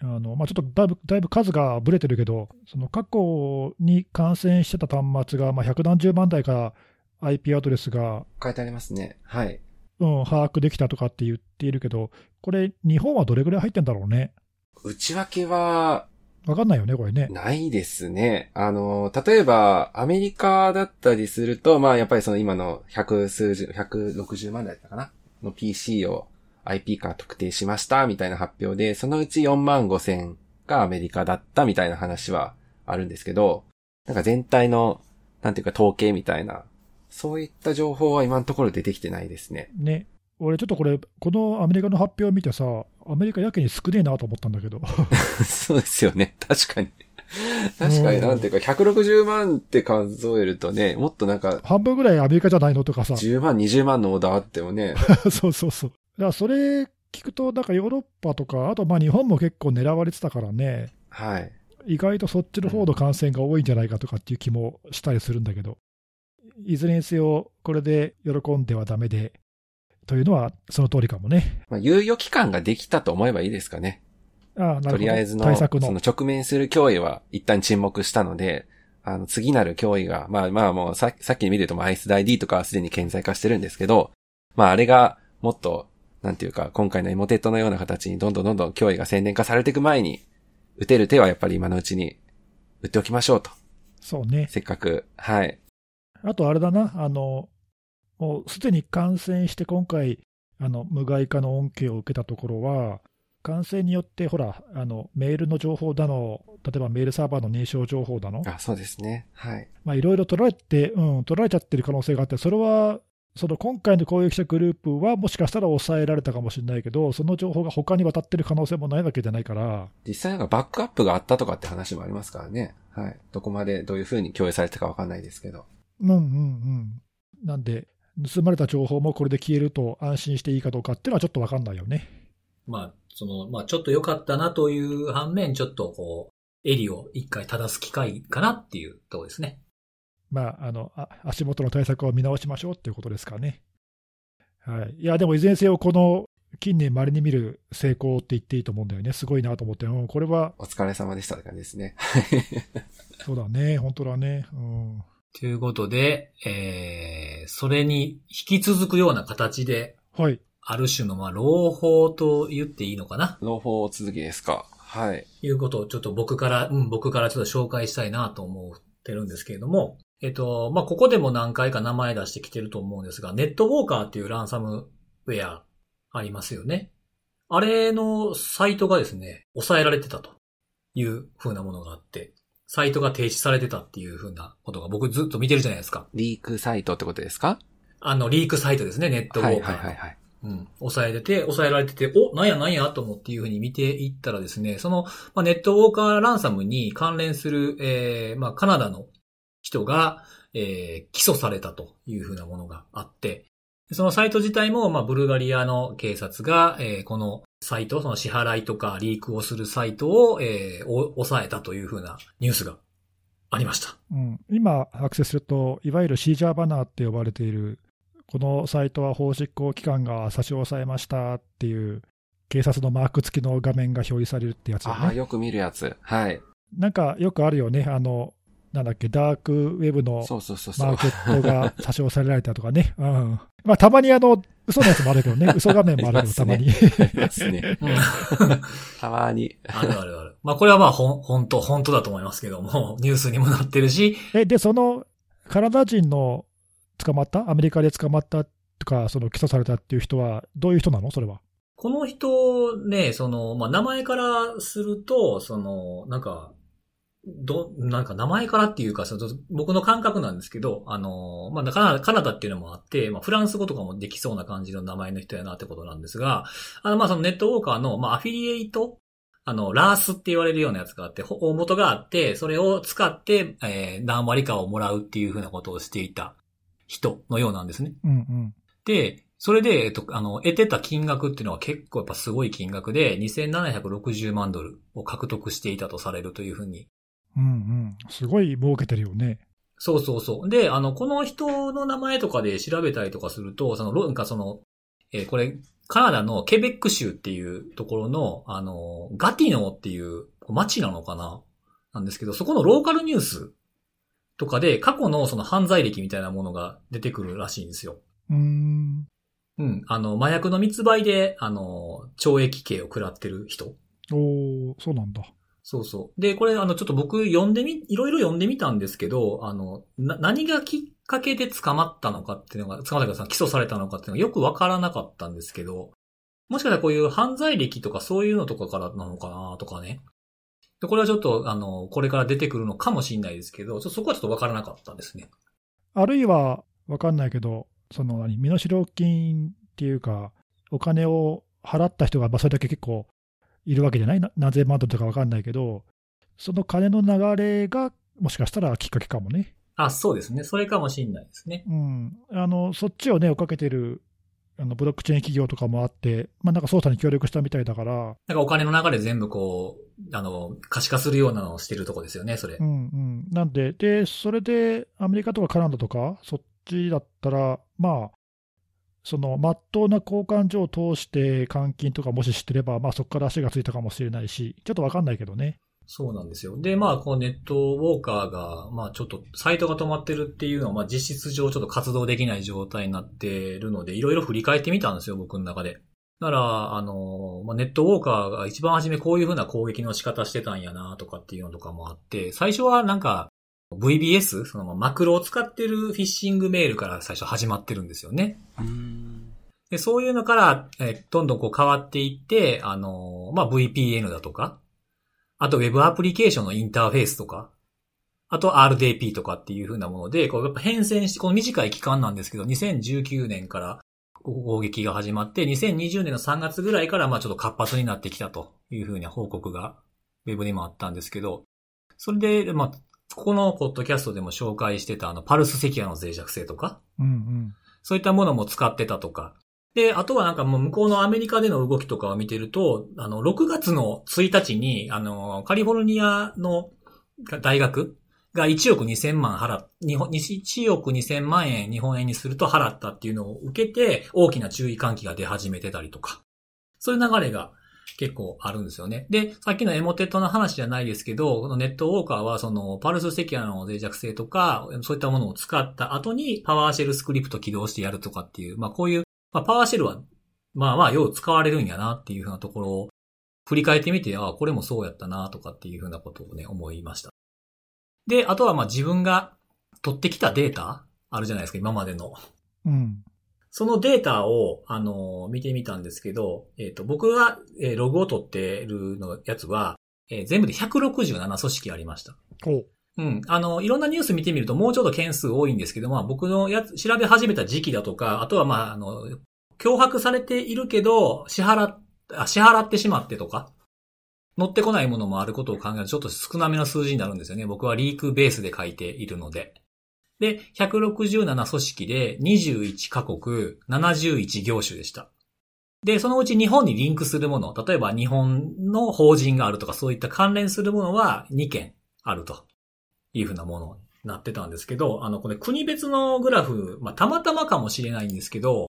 あのまあ、ちょっとだいぶだいぶ数がぶれてるけど、その過去に感染してた端末が、まあ、百何十万台から IP アドレスが書いてありますね。はい。うん、把握できたとかって言っているけど、これ、日本はどれぐらい入ってんだろうね。内訳はわかんないよね、これね。ないですね。あの、例えば、アメリカだったりすると、まあ、やっぱりその今の百数十、百六十万台だったかな？の PC を IP から特定しましたみたいな発表で、そのうち4万5千がアメリカだったみたいな話はあるんですけど、なんか全体の、なんていうか統計みたいな、そういった情報は今のところ出てきてないですね。ね。俺ちょっとこれ、このアメリカの発表を見てさ、アメリカやけに少ねえなと思ったんだけど。そうですよね。確かに。確かになんていうか、160万って数えるとね、もっとなんか。半分ぐらいアメリカじゃないのとかさ。10万、20万のオーダーあってもね。そうそうそう。だからそれ聞くと、なんかヨーロッパとか、あとまあ日本も結構狙われてたからね。はい。意外とそっちの方の感染が多いんじゃないかとかっていう気もしたりするんだけど。いずれにせよ、これで喜んではダメで、というのはその通りかもね。まあ、猶予期間ができたと思えばいいですかね。ああ、なるほど。とりあえずの、対策のその直面する脅威は一旦沈黙したので、あの、次なる脅威が、まあまあもうささっき見てるとアイスダイ D とかはすでに顕在化してるんですけど、まああれがもっと、なんていうか、今回のエモテットのような形にどんどんどんどん脅威が宣伝化されていく前に、打てる手はやっぱり今のうちに打っておきましょうと。そうね。せっかく、はい。あとあれだな、あの、もうすでに感染して今回、あの無害化の恩恵を受けたところは、感染によって、ほら、あの、メールの情報だの、例えばメールサーバーの認証情報だの、あ、そうですね。はい。まあ、いろいろ取られて、うん、取られちゃってる可能性があって、それは、その今回の攻撃者グループは、もしかしたら抑えられたかもしれないけど、その情報が他に渡ってる可能性もないわけじゃないから、実際なんかバックアップがあったとかって話もありますからね。はい。どこまでどういう風に共有されてたかわかんないですけど。うんうんうん。なんで、盗まれた情報もこれで消えると安心していいかどうかっていうのはちょっとわかんないよね。まあ、その、まあ、ちょっと良かったなという反面、ちょっとこう、襟を一回正す機会かなっていうところですね。まあ、あの、あ足元の対策を見直しましょうっていうことですかね。はい。いや、でもいずれにせよ、この近年稀に見る成功って言っていいと思うんだよね。すごいなと思って、うん、これは、お疲れ様でしたって感じですね。そうだね、本当だね。うん。ということで、えー、それに引き続くような形で、はい。ある種の、まあ、朗報と言っていいのかな？朗報続きですか。はい。いうことをちょっと僕から、うん、僕からちょっと紹介したいなと思ってるんですけれども、えっと、まあ、ここでも何回か名前出してきてると思うんですが、ネットウォーカーっていうランサムウェアありますよね。あれのサイトがですね、抑えられてたという風なものがあって、サイトが停止されてたっていう風なことが僕ずっと見てるじゃないですか。リークサイトってことですか？あの、リークサイトですね、ネットウはいォーカーの。はいはいはい。うん。抑えてて、抑えられてて、お、なんやなんやと思っていうふうに見ていったらですね、その、まあ、ネットウォーカーランサムに関連する、えー、まあ、カナダの人が、えー、起訴されたというふうなものがあって、そのサイト自体も、まあ、ブルガリアの警察が、えー、このサイト、その支払いとかリークをするサイトを、えー、お抑えたというふうなニュースがありました。うん、今、アクセスすると、いわゆるシージャーバナーって呼ばれている、このサイトは法執行機関が差し押さえましたっていう、警察のマーク付きの画面が表示されるってやつだああ、ね。よく見るやつ。はい。なんかよくあるよね、あの、なんだっけ、ダークウェブのマー。ケットが差し押さえられたとかね。うん。まあ、たまにあの、嘘のやつもあるけどね、嘘画面もあるけど、たまに。いますね。うん。たまに。あるあるある。まあ、これはまあ、ほん、本当本当だと思いますけども、ニュースにもなってるし、え、で、その、カナダ人の捕まった？アメリカで捕まったとか、その起訴されたっていう人は、どういう人なの？それは。この人ね、その、まあ、名前からすると、その、なんか、ど、なんか名前からっていうか、その僕の感覚なんですけど、あの、まあ、カナダ、カナダっていうのもあって、まあ、フランス語とかもできそうな感じの名前の人やなってことなんですが、あの、まあ、そのネットウォーカーの、まあ、アフィリエイト、あの、ラースって言われるようなやつがあって、ほ大元があって、それを使って、えー、何割かをもらうっていうふうなことをしていた人のようなんですね。うんうん。で、それで、えっと、あの、得てた金額っていうのは結構やっぱすごい金額で、2760万ドルを獲得していたとされるというふうに。うんうん。すごい儲けてるよね。そうそうそう。で、あの、この人の名前とかで調べたりとかすると、その、ロなんかその、えーこれ、カナダのケベック州っていうところの、あの、ガティノーっていう町なのかな？なんですけど、そこのローカルニュースとかで過去のその犯罪歴みたいなものが出てくるらしいんですよ。うーん。うん。あの、麻薬の密売で、あの、懲役刑を食らってる人。おー、そうなんだ。そうそう。で、これ、あの、ちょっと僕読んでみ、いろいろ読んでみたんですけど、あの、な、何がきっかけで捕まったのかっていうのが、捕まったか起訴されたのかっていうのがよくわからなかったんですけど、もしかしたらこういう犯罪歴とかそういうのとかからなのかなとかね。で、これはちょっと、あの、これから出てくるのかもしれないですけど、ちょっとそこはちょっとわからなかったんですね。あるいは、わかんないけど、その何、身代金っていうか、お金を払った人が、まあ、それだけ結構いるわけじゃない？な何千万ドルとかわかんないけど、その金の流れが、もしかしたらきっかけかもね。あ、そうですね。それかもしれないですね。うん。あの、そっちをね、追っかけてる、あのブロックチェーン企業とかもあって、まあ、なんか捜査に協力したみたいだから、なんかお金の流れ全部こう、あの、可視化するようなのをしてるとこですよね、それう。んうん。なんで、で、それでアメリカとかカナダとか、そっちだったら、まあ、その、まっとうな交換所を通して監禁とかもし知ってれば、まあそこから足がついたかもしれないし、ちょっとわかんないけどね。そうなんですよ。で、まあ、こうネットウォーカーが、まあちょっとサイトが止まってるっていうのは、まあ実質上ちょっと活動できない状態になってるので、いろいろ振り返ってみたんですよ、僕の中で。だから、あの、まあ、ネットウォーカーが一番初めこういう風な攻撃の仕方してたんやなとかっていうのとかもあって、最初はなんか VBS、そのマクロを使ってるフィッシングメールから最初始まってるんですよね。でそういうのから、えーどんどんこう変わっていって、あのーまあ、VPN だとか、あと Web アプリケーションのインターフェースとか、あと RDP とかっていう風なもので、こうやっぱ変遷して、この短い期間なんですけど、2019年から攻撃が始まって、2020年の3月ぐらいからまあちょっと活発になってきたという風な報告が Web にもあったんですけど、それで、まあ、ここのポッドキャストでも紹介してたあの、パルスセキュアの脆弱性とか、うんうん。そういったものも使ってたとか。で、あとはなんかもう向こうのアメリカでの動きとかを見てると、あの、6月の1日に、あの、カリフォルニアの大学が1億2000万払っ、日本、1億2000万円日本円にすると払ったっていうのを受けて、大きな注意喚起が出始めてたりとか。そういう流れが結構あるんですよね。で、さっきのエモテットの話じゃないですけど、このネットウォーカーはそのパルスセキュアの脆弱性とか、そういったものを使った後にパワーシェルスクリプト起動してやるとかっていう、まあこういう、まあパワーシェルは、まあまあよう使われるんやなっていうふうなところを振り返ってみて、ああ、これもそうやったなとかっていうふうなことをね、思いました。で、あとはまあ自分が取ってきたデータあるじゃないですか、今までの。うん。そのデータを、あの、見てみたんですけど、えっ、と、僕が、えーログを取ってるのやつは、えー全部で167組織ありました。こうん。あの、いろんなニュース見てみるともうちょっと件数多いんですけど、まあ僕のやつ、調べ始めた時期だとか、あとはまあ、あの、脅迫されているけど、支払支払ってしまってとか、乗ってこないものもあることを考えるとちょっと少なめの数字になるんですよね。僕はリークベースで書いているので。で、167組織で21カ国、71業種でした。で、そのうち日本にリンクするもの、例えば日本の法人があるとかそういった関連するものは2件あるというふうなものになってたんですけど、あの、これ国別のグラフ、まあ、たまたまかもしれないんですけど、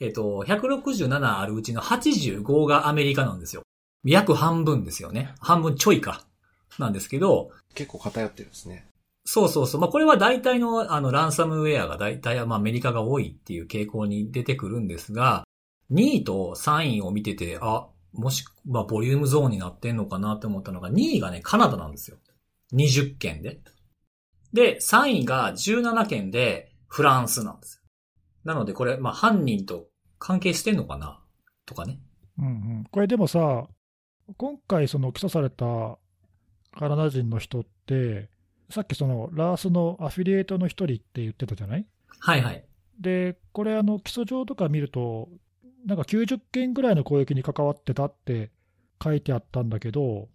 えっと、167あるうちの85がアメリカなんですよ。約半分ですよね。半分ちょいか。なんですけど、結構偏ってるんですね。そうそうそう。まあ、これは大体の、あの、ランサムウェアが大体、まあ、アメリカが多いっていう傾向に出てくるんですが、2位と3位を見てて、あ、もし、まあ、ボリュームゾーンになってんのかなって思ったのが、2位がね、カナダなんですよ。20件で。で、3位が17件で、フランスなんですよ。なので、これ、まあ、犯人と関係してんのかなとかね。う。んうん。これでもさ、今回その起訴されたカナダ人の人って、さっきそのラースのアフィリエイトの一人って言ってたじゃない？はいはい。で、これ、あの起訴状とか見ると、なんか90件ぐらいの攻撃に関わってたって書いてあったんだけど、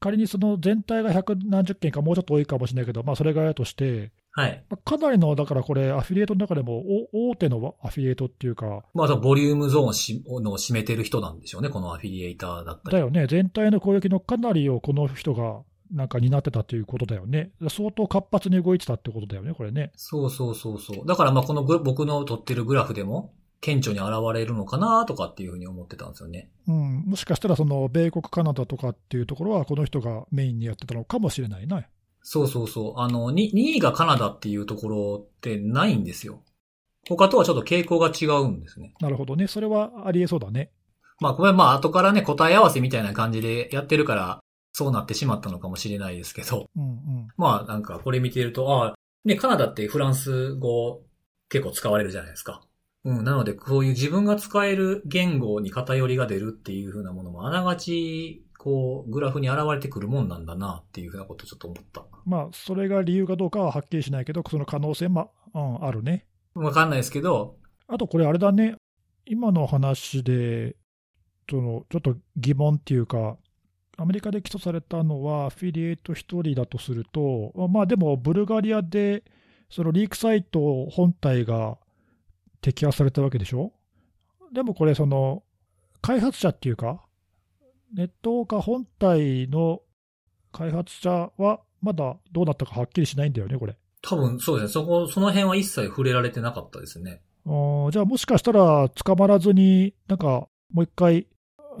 仮にその全体が百何十件か、もうちょっと多いかもしれないけど、まあ、それがやとして、はい。まあかなりの、だからこれ、アフィリエイトの中でもお大手のアフィリエイトっていうか、まあ、ボリュームゾーンをしの占めてる人なんでしょうね。このアフィリエイターだったりだ。よね、全体の攻撃のかなりをこの人がなんか担ってたということだよね、相当活発に動いてたってことだよね、これね。そうそうそうそう。だからまあこのグ僕の撮ってるグラフでも顕著に現れるのかなとかっていうふうに思ってたんですよね。うん、もしかしたらその米国、カナダとかっていうところは、この人がメインにやってたのかもしれないな。そうそうそう。あの、に2位がカナダっていうところってないんですよ。他とはちょっと傾向が違うんですね。なるほどね、それはありえそうだね。まあこれまあ後からね答え合わせみたいな感じでやってるからそうなってしまったのかもしれないですけど。うんうん。まあなんかこれ見てると、ああ、ね、カナダってフランス語結構使われるじゃないですか。うん、なのでこういう自分が使える言語に偏りが出るっていう風なものもあながち、こう、グラフに現れてくるもんなんだなっていう風なことをちょっと思った。まあ、それが理由かどうかははっきりしないけど、その可能性も、うん、あるね。わかんないですけど、あとこれ、あれだね、今の話で、そのちょっと疑問っていうか、アメリカで起訴されたのは、アフィリエイト1人だとすると、まあでも、ブルガリアで、そのリークサイト本体が摘発されたわけでしょ？でもこれ、その開発者っていうか、ネットウォーカー本体の開発者は、まだどうなったかはっきりしないんだよね、これ。多分そうですね。そこ、その辺は一切触れられてなかったですね。じゃあもしかしたら捕まらずに、なんかもう一回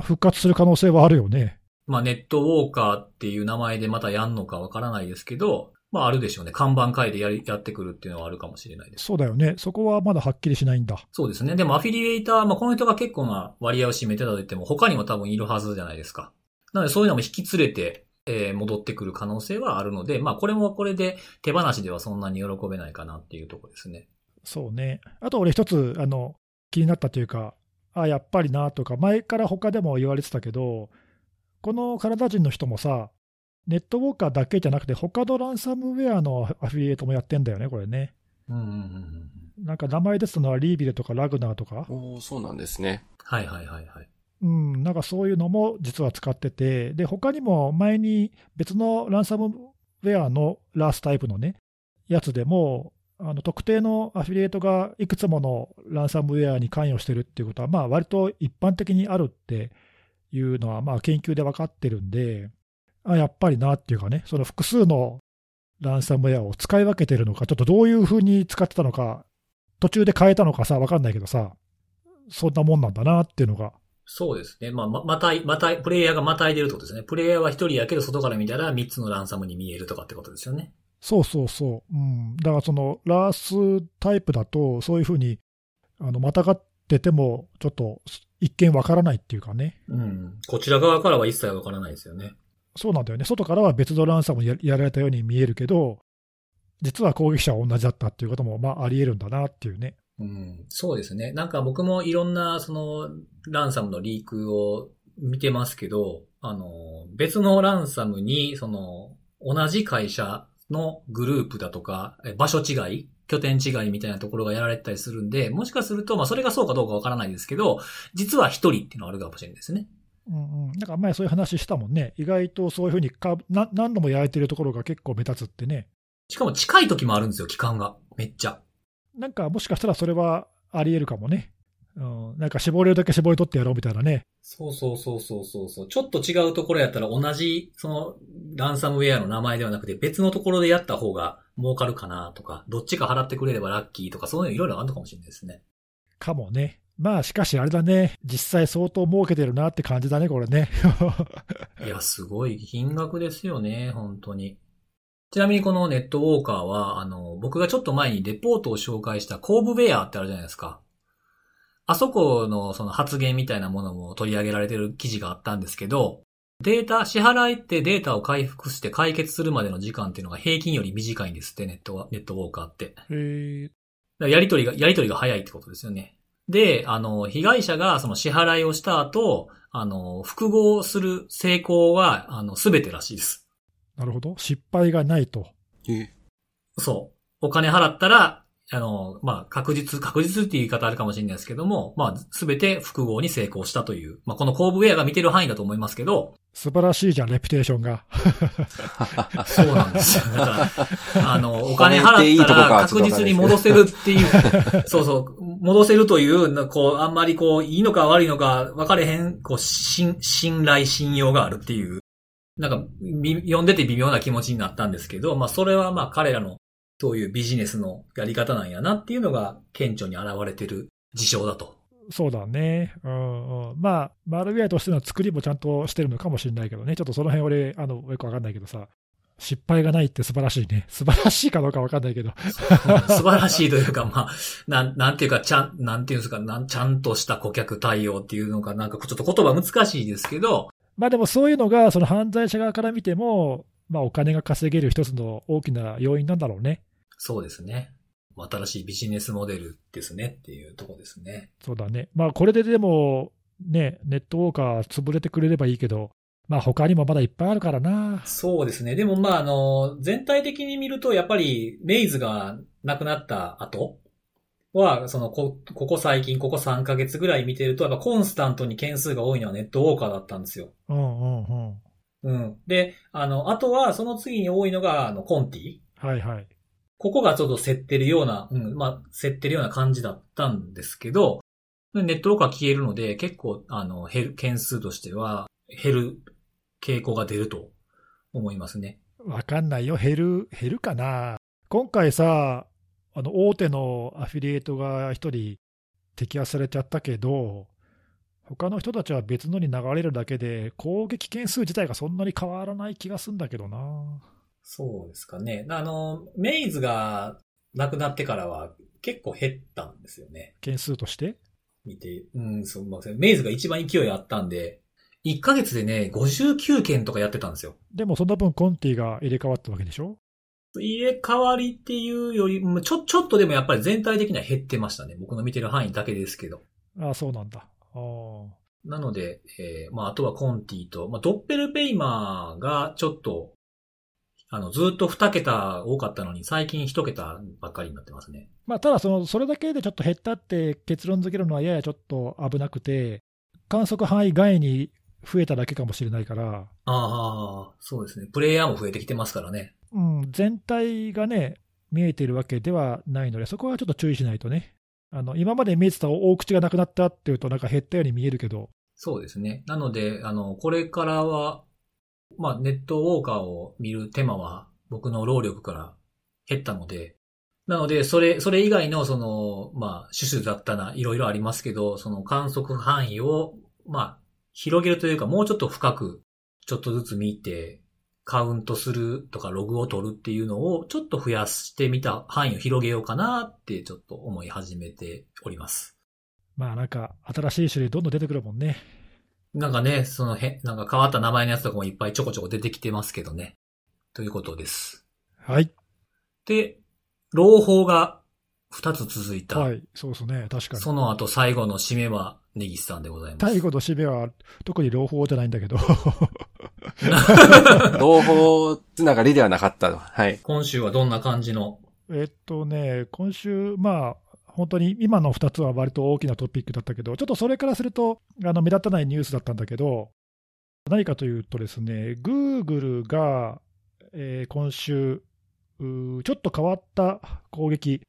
復活する可能性はあるよね。まあネットウォーカーっていう名前でまたやんのかわからないですけど、まああるでしょうね。看板会でやり、やってくるっていうのはあるかもしれないです。そうだよね。そこはまだはっきりしないんだ。そうですね。でもアフィリエイター、まあこの人が結構な割合を占めてたと言っても他にも多分いるはずじゃないですか。なのでそういうのも引き連れて、えー戻ってくる可能性はあるので、まあこれもこれで手放しではそんなに喜べないかなっていうところですね。そうね。あと俺一つ、あの、気になったというか、あやっぱりなとか、前から他でも言われてたけど、このカナダ人の人もさ、ネットウォーカーだけじゃなくて、他のランサムウェアのアフィリエイトもやってんだよね、これね。うんうんうんうん。なんか名前ですのはリービルとかラグナーとか、おーそうなんですね。はいはいはいはい。うん、なんかそういうのも実は使ってて、で、他にも前に別のランサムウェアのラースタイプのね、やつでも、あの特定のアフィリエイトがいくつものランサムウェアに関与してるっていうことは、まあ割と一般的にあるっていうのは、まあ研究で分かってるんで、あやっぱりなっていうかね、その複数のランサムウェアを使い分けてるのか、ちょっとどういうふうに使ってたのか、途中で変えたのかさ、分かんないけどさ、そんなもんなんだなっていうのがそうですね。まあ、ま、またい、またい、プレイヤーがまたいでるってことですね。プレイヤーは一人やけど、外から見たら三つのランサムに見えるとかってことですよね。そうそうそう、うん、だからそのラースタイプだと、そういうふうにあのまたがってても、ちょっと一見わからないっていうかね、うん。こちら側からは一切わからないですよね。そうなんだよね、外からは別のランサムにややられたように見えるけど、実は攻撃者は同じだったっていうことも、まあ、ありえるんだなっていうね。うん。そうですね。なんか僕もいろんな、その、ランサムのリークを見てますけど、あの、別のランサムに、その、同じ会社のグループだとか、え場所違い拠点違いみたいなところがやられてたりするんで、もしかすると、まあそれがそうかどうかわからないですけど、実は一人っていうのがあるかもしれないですね。うんうん、なんか前そういう話したもんね、意外とそういうふうにかな何度も焼いてるところが結構目立つってね、しかも近い時もあるんですよ、期間が。めっちゃ。なんかもしかしたらそれはありえるかもね、うん、なんか絞れるだけ絞り取ってやろうみたいなね、そうそうそうそうそうそう。ちょっと違うところやったら同じ、その、ランサムウェアの名前ではなくて別のところでやった方が儲かるかなとか、どっちか払ってくれればラッキーとか、そういうのいろいろあるのかもしれないですね。かもね。まあしかしあれだね、実際相当儲けてるなって感じだね、これね。いや、すごい金額ですよね、本当に。ちなみにこのネットウォーカーは、あの、僕がちょっと前にレポートを紹介したコーブウェアってあるじゃないですか。あそこのその発言みたいなものも取り上げられてる記事があったんですけど、データ、支払いってデータを回復して解決するまでの時間っていうのが平均より短いんですって、ネットは、ネットウォーカーって。だかへえらやりとりが、やりとりが早いってことですよね。で、あの、被害者がその支払いをした後、あの、複合する成功は、あの、すべてらしいです。なるほど。失敗がないと。えそう。お金払ったら、あの、まあ、確実、確実っていう言い方あるかもしれないですけども、まあ、すべて複合に成功したという、まあ、このコーブウェアが見てる範囲だと思いますけど、素晴らしいじゃん、レピュテーションが。そうなんですよ。だから、あの、お金払ったら確実に戻せるっていう、そうそう、戻せるという、なこう、あんまりこう、いいのか悪いのか分かれへん、こう、信、信頼、信用があるっていう、なんか、び読んでて微妙な気持ちになったんですけど、まあ、それはまあ、彼らの、そういうビジネスのやり方なんやなっていうのが、顕著に現れてる事象だと。そうだね。うんうん。まあ、マルウェアとしての作りもちゃんとしてるのかもしれないけどね。ちょっとその辺俺、あの、よくわかんないけどさ。失敗がないって素晴らしいね。素晴らしいかどうかわかんないけど。素晴らしいというか、まあ、なん、なんていうか、ちゃん、なんていうんですか、なん、ちゃんとした顧客対応っていうのが、なんかちょっと言葉難しいですけど、まあでもそういうのが、その犯罪者側から見ても、まあお金が稼げる一つの大きな要因なんだろうね。そうですね。新しいビジネスモデルですねっていうところですね。そうだね。まあこれででも、ね、ネットウォーカー潰れてくれればいいけど、まあ他にもまだいっぱいあるからな。そうですね。でもまあ、あの、全体的に見ると、やっぱり、メイズが亡くなった後は、そのこ、ここ最近、ここ3ヶ月ぐらい見てると、やっぱコンスタントに件数が多いのはネットウォーカーだったんですよ。うんうんうん。うん。で、あの、あとは、その次に多いのが、あの、コンティはいはい。ここがちょっと競ってるような、うん、まあ、競ってるような感じだったんですけど、ネットローカー消えるので、結構、あの、減る、件数としては、減る傾向が出ると思いますね。わかんないよ。減る、減るかな。今回さ、あの、大手のアフィリエイトが一人摘発されちゃったけど、他の人たちは別のに流れるだけで、攻撃件数自体がそんなに変わらない気がするんだけどな。そうですかね。あの、メイズが亡くなってからは結構減ったんですよね。件数として？見て、うん、そう、まあ、メイズが一番勢いあったんで、1ヶ月でね、59件とかやってたんですよ。でもその分コンティが入れ替わったわけでしょ？入れ替わりっていうより、ちょ、ちょっとでもやっぱり全体的には減ってましたね。僕の見てる範囲だけですけど。ああ、そうなんだ。なので、えーまあ、あとはコンティと、まあ、ドッペルペイマーがちょっと、あの、ずっと2桁多かったのに、最近1桁ばっかりになってますね。まあ、ただその、それだけでちょっと減ったって結論付けるのはややちょっと危なくて、観測範囲外に増えただけかもしれないから、ああ、そうですね。プレイヤーも増えてきてますからね。うん、全体がね、見えてるわけではないので、そこはちょっと注意しないとね。あの今まで見えてた大口がなくなったっていうと、なんか減ったように見えるけど、そうですね。なので、あの、これからは、まあ、ネットウォーカーを見る手間は僕の労力から減ったので、なので、それ、それ以外の、その、まあ、種々だったな、いろいろありますけど、その観測範囲を、まあ、広げるというか、もうちょっと深く、ちょっとずつ見て、カウントするとか、ログを取るっていうのを、ちょっと増やしてみた範囲を広げようかなって、ちょっと思い始めております。まあなんか、新しい種類どんどん出てくるもんね。なんかね、そのへ、なんか変わった名前のやつとかもいっぱいちょこちょこ出てきてますけどね。ということです。はい。で、朗報が2つ続いた。はい。そうですね。確かに。その後最後の締めはネギスさんでございます。最後の締めは特に朗報じゃないんだけど、同胞つながりではなかったと。はい。今週はどんな感じの？えっとね、今週、まあ、本当に今の2つは割と大きなトピックだったけど、ちょっとそれからすると、あの目立たないニュースだったんだけど、何かというとですね、Google が、えー今週、ちょっと変わった攻撃、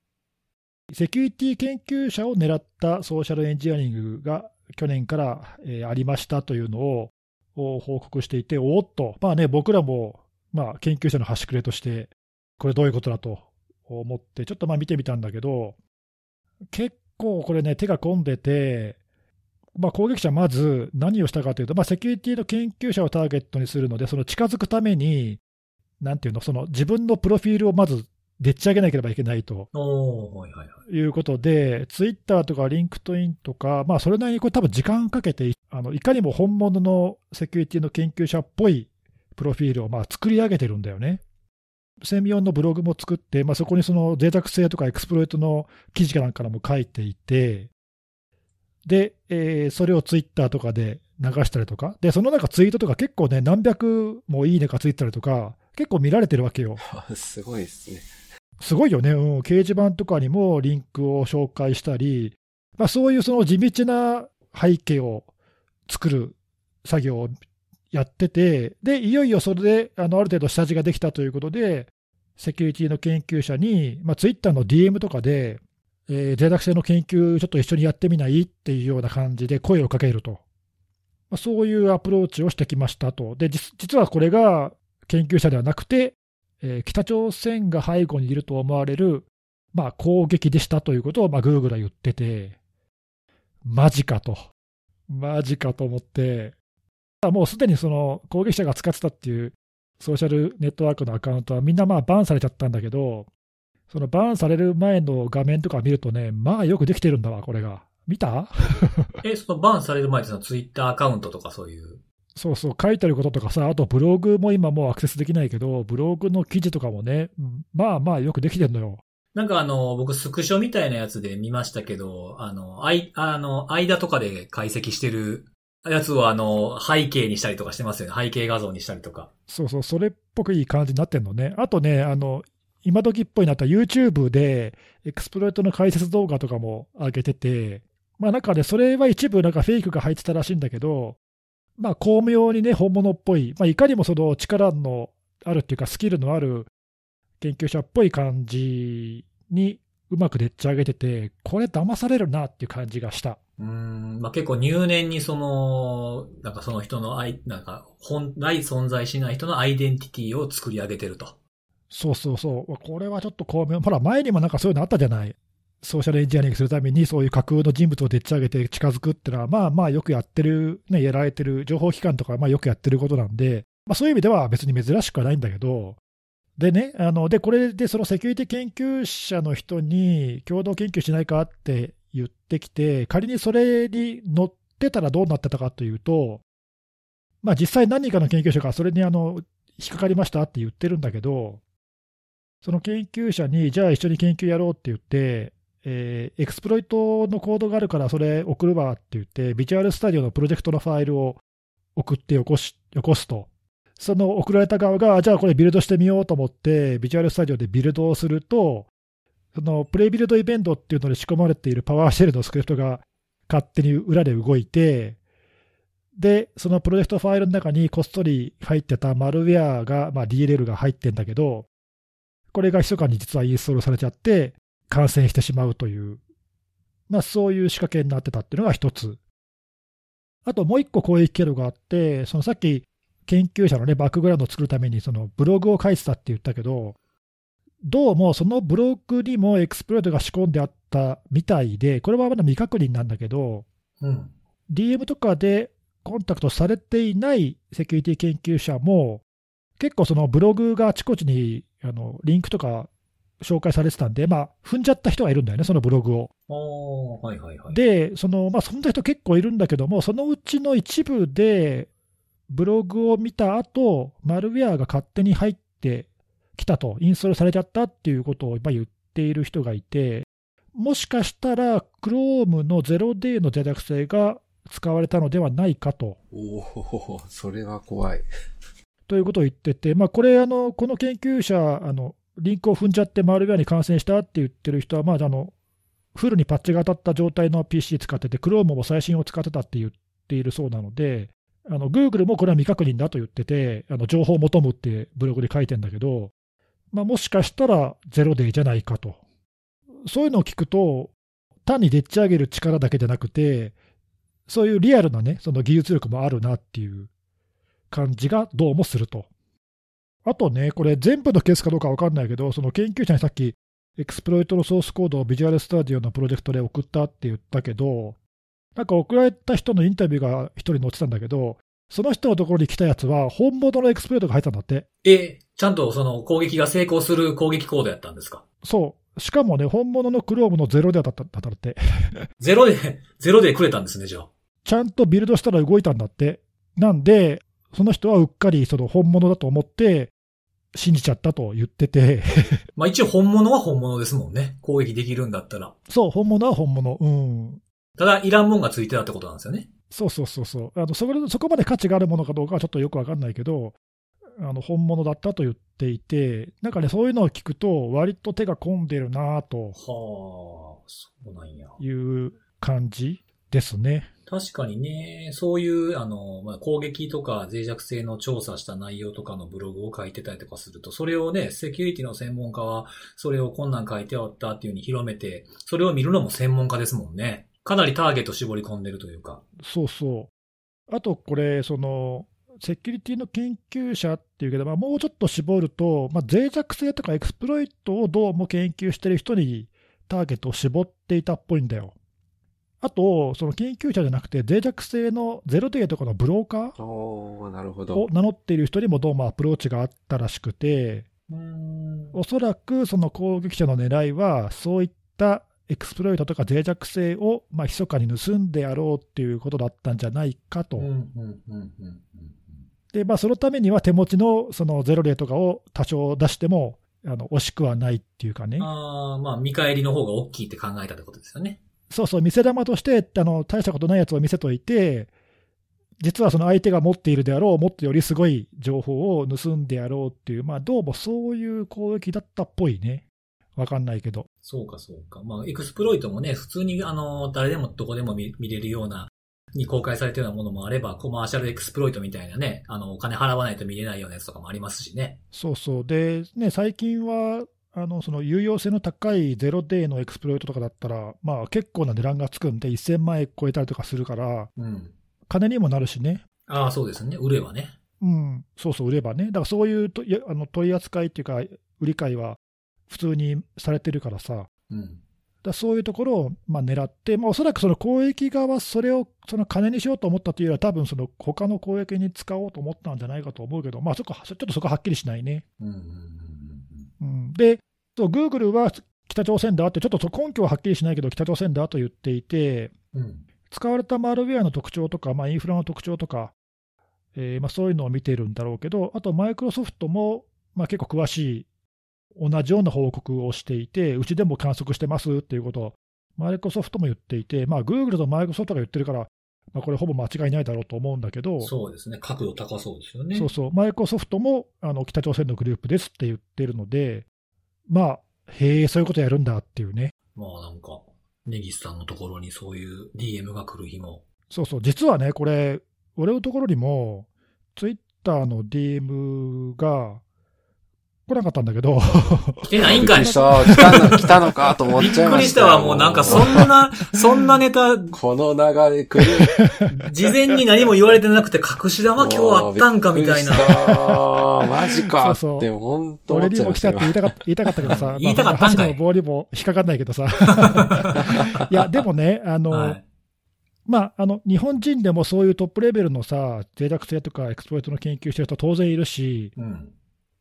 セキュリティ研究者を狙ったソーシャルエンジニアリングが去年から、えーありましたというのを報告していて、おっと、まあね、僕らも、まあ、研究者の端くれとして、これどういうことだと思って、ちょっとまあ見てみたんだけど、結構これね、手が込んでて、まあ、攻撃者、まず何をしたかというと、まあ、セキュリティの研究者をターゲットにするので、その近づくために、なんていうの、その自分のプロフィールをまずでっち上げなければいけないということで、ツイッターとかリンクトインとか、まあ、それなりにこれ、多分時間かけて、あのいかにも本物のセキュリティの研究者っぽいプロフィールをまあ作り上げてるんだよね。専門のブログも作って、まあ、そこにその脆弱性とかエクスプロイトの記事かなんかも書いていて、で、えーそれをツイッターとかで流したりとか、で、そのなんかツイートとか結構ね、何百もいいねがついてたりとか、結構見られてるわけよ。すごいですね。すごいよね、うん、掲示板とかにもリンクを紹介したり、まあ、そういうその地道な背景を作る作業をやってて、でいよいよそれであのある程度下地ができたということで、セキュリティの研究者に、まあ、ツイッターの DM とかで、えー脆弱性の研究、ちょっと一緒にやってみない？っていうような感じで声をかけると、まあ、そういうアプローチをしてきましたと、で実はこれが研究者ではなくて、えー北朝鮮が背後にいると思われる、まあ、攻撃でしたということを、まあ、Google は言ってて、マジかと、マジかと思って、もうすでにその攻撃者が使ってたっていうソーシャルネットワークのアカウントはみんなまあバンされちゃったんだけど、そのバンされる前の画面とか見るとね、まあよくできてるんだわ、これが。見た？え、そのバンされる前ってのツイッターアカウントとかそういう？そうそう、書いてあることとかさ、あとブログも今もうアクセスできないけど、ブログの記事とかもね、うんまあまあよくできてるのよ。なんかあの、僕スクショみたいなやつで見ましたけど、あの、あい、あの、間とかで解析してるやつをあの、背景にしたりとかしてますよね。背景画像にしたりとか。そうそう、それっぽくいい感じになってんのね。あとね、あの、今時っぽいなった YouTube で、エクスプロイトの解説動画とかも上げてて、まあなんかね、それは一部なんかフェイクが入ってたらしいんだけど、まあ巧妙にね、本物っぽい、まあいかにもその力のあるっていうかスキルのある研究者っぽい感じにうまくでっち上げてて、これ騙されるなっていう感じがした。うーん、まあ、結構入念にその、なんかその人のアイ、なんか本来存在しない人のアイデンティティを作り上げてると。そうそうそう、これはちょっと巧妙、ほら、前にもなんかそういうのあったじゃない、ソーシャルエンジニアリングするために、そういう架空の人物をでっち上げて近づくっていうのは、まあまあよくやってる、ね、やられてる、情報機関とか、まあよくやってることなんで、まあ、そういう意味では別に珍しくはないんだけど、でね、あのでこれでそのセキュリティ研究者の人に共同研究しないかって言ってきて、仮にそれに乗ってたらどうなってたかというと、まあ、実際何人かの研究者がそれにあの引っかかりましたって言ってるんだけど、その研究者に、じゃあ一緒に研究やろうって言って、えーエクスプロイトのコードがあるから、それ送るわって言って、ビジュアルスタジオのプロジェクトのファイルを送ってよこしよこすと。その送られた側が、じゃあこれビルドしてみようと思って、ビジュアルスタジオでビルドをすると、そのプレイビルドイベントっていうので仕込まれているパワーシェルのスクリプトが勝手に裏で動いて、で、そのプロジェクトファイルの中にこっそり入ってたマルウェアが、まあ、DLL が入ってんだけど、これが密かに実はインストールされちゃって、感染してしまうという、まあ、そういう仕掛けになってたっていうのが一つ。あともう一個攻撃経路があって、そのさっき研究者のね、バックグラウンドを作るためにそのブログを書いてたって言ったけど、どうもそのブログにもエクスプロイトが仕込んであったみたいで、これはまだ未確認なんだけど、うん。DM とかでコンタクトされていないセキュリティ研究者も、結構そのブログがあちこちにあのリンクとか紹介されてたんで、まあ、踏んじゃった人がいるんだよね、そのブログを。はいはいはい。で、そのまあ、そんな人結構いるんだけども、そのうちの一部で、ブログを見た後マルウェアが勝手に入ってきたと、インストールされちゃったっていうことをまあ言っている人がいて、もしかしたら Chrome の 0day の脆弱性が使われたのではないかと。おおそれは怖い。ということを言ってて、まあ、これあの、この研究者あの、リンクを踏んじゃってマルウェアに感染したって言ってる人は、まあ、あのフルにパッチが当たった状態の PC 使ってて、Chrome も最新を使ってたって言っているそうなので、の Google もこれは未確認だと言ってて、あの情報を求むってブログで書いてるんだけど、まあ、もしかしたらゼロデイじゃないかと。そういうのを聞くと、単にでっち上げる力だけじゃなくて、そういうリアルなね、その技術力もあるなっていう感じがどうもすると。あとね、これ全部のケースかどうかわかんないけど、その研究者にさっき、エクスプロイトのソースコードを Visual Studio のプロジェクトで送ったって言ったけど、なんか送られた人のインタビューが一人載ってたんだけど、その人のところに来たやつは、本物のエクスプロイトが入ったんだって。え、ちゃんとその攻撃が成功する攻撃コードやったんですか？そう。しかもね、本物のクロームのゼロでだっただったって。ゼロで、ゼロでくれたんですね、じゃあ。ちゃんとビルドしたら動いたんだって。なんで、その人はうっかりその本物だと思って、信じちゃったと言ってて、まあ一応本物は本物ですもんね。攻撃できるんだったら。そう、本物は本物。うん。ただ、いらんもんがついてたってことなんですよね。そうそうそうそうあのそこ。そこまで価値があるものかどうかはちょっとよくわかんないけど、あの本物だったと言っていて、なんかね、そういうのを聞くと、割と手が込んでるなとはあ、そうなんや。いう感じですね。確かにね、そういう、あの、まあ、攻撃とか脆弱性の調査した内容とかのブログを書いてたりとかすると、それをね、セキュリティの専門家は、それをこんなん書いてあったっていう風に広めて、それを見るのも専門家ですもんね。かなりターゲット絞り込んでるというか。そうそう。あとこれ、その、セキュリティの研究者っていうけど、まあ、もうちょっと絞ると、まあ、脆弱性とかエクスプロイトをどうも研究してる人にターゲットを絞っていたっぽいんだよ。あと、その研究者じゃなくて、脆弱性のゼロデーとかのブローカーを。名乗っている人にもどうもアプローチがあったらしくて、うん。おそらくその攻撃者の狙いは、そういったエクスプロイトとか脆弱性をまあ密かに盗んでやろうっていうことだったんじゃないかと。で、まあ、そのためには手持ちのそのゼロデーとかを多少出してもあの惜しくはないっていうかね、ああ、まあ、見返りの方が大きいって考えたってことですよね。そうそう、見せ玉としてあの大したことないやつを見せといて、実はその相手が持っているであろう、もっとよりすごい情報を盗んでやろうっていう、まあ、どうもそういう攻撃だったっぽいね。わかんないけど。そうか、そうか。まあ、エクスプロイトもね、普通に、あの、誰でもどこでも見見れるような、に公開されてるようなものもあれば、 commercial exploit みたいなね、あの、お金払わないと見れないようなやつとかもありますしね。そうそう。で、ね、最近は、あのその有用性の高いゼロデーのエクスプロイトとかだったら、まあ、結構な値段がつくんで、1000万円超えたりとかするから、うん。金にもなるしね。ああ、そうですね。売ればね。うん、そうそう、売ればね。だからそういうとあの取り扱いっていうか、売り買いは普通にされてるからさ、うん。らそういうところをまあ狙って、まあ、おそらくその公益側はそれをその金にしようと思ったというよりは、多分その他の公益に使おうと思ったんじゃないかと思うけど、まあ、そこちょっとそこはっきりしないね。うん。うん。うんうん、で、グーグルは北朝鮮だって、ちょっとそ根拠ははっきりしないけど、北朝鮮だと言っていて、うん。うん。使われたマルウェアの特徴とか、まあ、インフラの特徴とか、えーまあ、そういうのを見てるんだろうけど、あとマイクロソフトも、まあ、結構詳しい同じような報告をしていて、うちでも観測してますっていうことを、マイクロソフトも言っていて、まあ、グーグルとマイクロソフトが言ってるから、まあ、これ、ほぼ間違いないだろうと思うんだけど、そうですね。角度高そうですよね。そうそう、マイクロソフトもあの北朝鮮のグループですって言ってるので、まあ、へえ、そういうことやるんだっていうね。まあなんか、ネギスさんのところにそういう DM が来る日も。そうそう、実はね、これ、俺のところにも、ツイッターの DM が来なかったんだけど、来てないんかいびっくりした。来たの、来たのかと思っびっちゃいまし。くりしたたわ。もうなんかそんな、そんなネタ、この流れ来る。事前に何も言われてなくて隠し玉今日あったんかみたいな。な。マジかそうそうって、本当思俺にも来たって。言いたかった言いたかったけどさ、言いたかったんかいまあ箸の棒にも引っかかんないけどさ。いや、でもね、あの、はい。まあ、あの、日本人でもそういうトップレベルのさ、脆弱性とかエクスプロイトの研究してる人当然いるし、うん。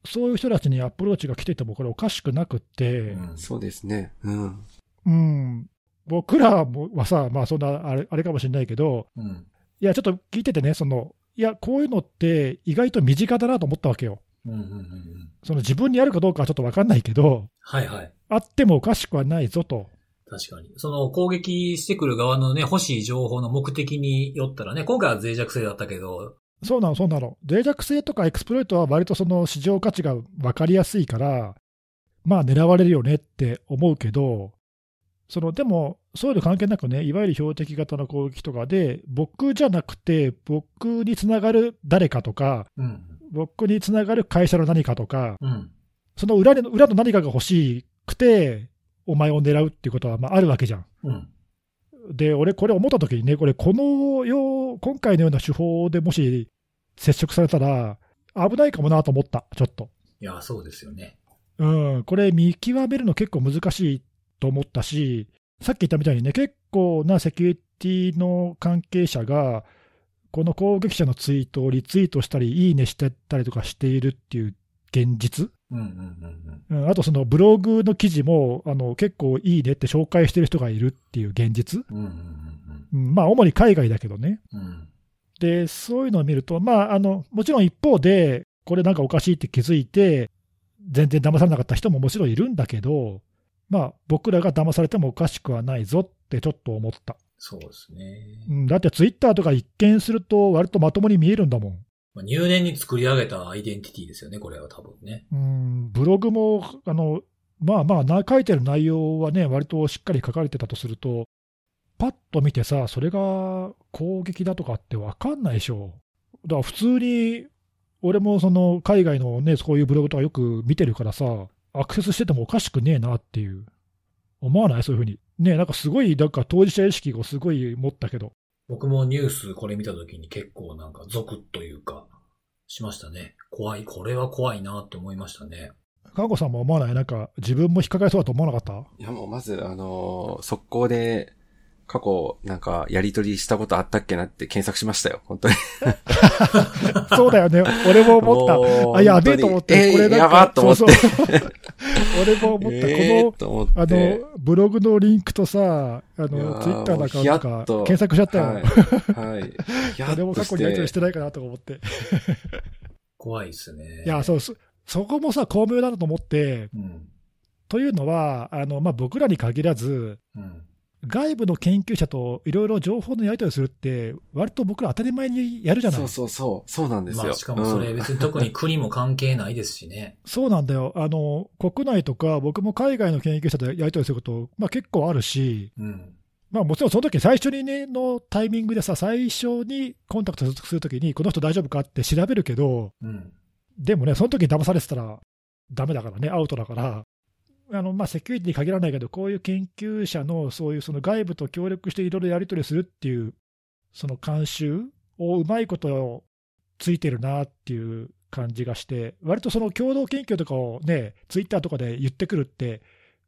そういう人たちにアプローチが来ててもこれおかしくなくって、うんそうですね。うん。うん、僕らもはさ、まあそんなあれあれかもしれないけど、うん。いや、ちょっと聞いててね、その、いや、こういうのって意外と身近だなと思ったわけよ。うんうんうんうん。その自分にあるかどうかはちょっとわかんないけど、はいはい。あってもおかしくはないぞと。確かに。その攻撃してくる側のね、欲しい情報の目的によったらね、今回は脆弱性だったけど、そうなの、そうなの。脆弱性とかエクスプロイトは割とその市場価値が分かりやすいから、まあ狙われるよねって思うけど、そのでも、そういうの関係なくね、いわゆる標的型の攻撃とかで、僕じゃなくて、僕につながる誰かとか、うん。僕につながる会社の何かとか、うん。その裏に裏の何かが欲しくて、お前を狙うっていうことはまああるわけじゃん。うん。で、俺、これ思ったときにね、これ、このよう、今回のような手法でもし接触されたら、危ないかもなと思った、ちょっと。いや、そうですよね。うん、これ、見極めるの結構難しいと思ったし、さっき言ったみたいにね、結構なセキュリティの関係者が、この攻撃者のツイートをリツイートしたり、いいねしてたりとかしているっていう現実、あとそのブログの記事もあの結構いいねって紹介してる人がいるっていう現実、まあ、主に海外だけどね。うん。で、そういうのを見ると、まあ、あのもちろん一方で、これなんかおかしいって気づいて、全然騙されなかった人ももちろんいるんだけど、まあ、僕らが騙されてもおかしくはないぞってちょっと思った。そうですね。うん、だってツイッターとか一見すると、割とまともに見えるんだもん。入念に作り上げたアイデンティティですよね、これは多分ね。うん、ブログも、あのまあまあ、書いてる内容はね、割としっかり書かれてたとすると、パッと見てさ、それが攻撃だとかって分かんないでしょ。だから普通に、俺もその海外のね、そういうブログとかよく見てるからさ、アクセスしててもおかしくねえなっていう、思わない？そういうふうに。ねなんかすごい、なんか当事者意識をすごい持ったけど、僕もニュースこれ見た時に結構なんかゾクッというか、しましたね。怖い、これは怖いなって思いましたね。かこさんも思わない？なんか自分も引っかかりそうだと思わなかっいや、もうまず、あのー速攻で、過去、なんか、やりとりしたことあったっけなって検索しましたよ。本当に。た そうだよね、俺も思った。あ、やべえと思って、これなんか、えーやばっと思って。そうそう 俺も思った、えーこの、あの、ブログのリンクとさ、あの、ツイッターのアカウントもうヒヤか検索しちゃったよ。はい。はい。や っ俺もと過去にやりとりしてないかなとか思って。怖いですね。いや、そう、そそこもさ、巧妙だなと思って、うん。というのは、あの、まあ、僕らに限らず、うん。外部の研究者といろいろ情報のやり取りするって、割と僕ら当たり前にやるじゃないそうそうそう。そうなんですよ。まあしかもそれうん別に特に国も関係ないですしね。そうなんだよ。あの、国内とか、僕も海外の研究者とやり取りすること、まあ結構あるし、うん。まあもちろんその時最初にね、のタイミングでさ、最初にコンタクトするときに、この人大丈夫かって調べるけど、うん。でもね、その時に騙されてたらダメだからね、アウトだから、あのまあ、セキュリティに限らないけど、こういう研究者のそういうその外部と協力していろいろやり取りするっていう、その慣習をうまいことついてるなっていう感じがして、割とその共同研究とかをね、ツイッターとかで言ってくるって、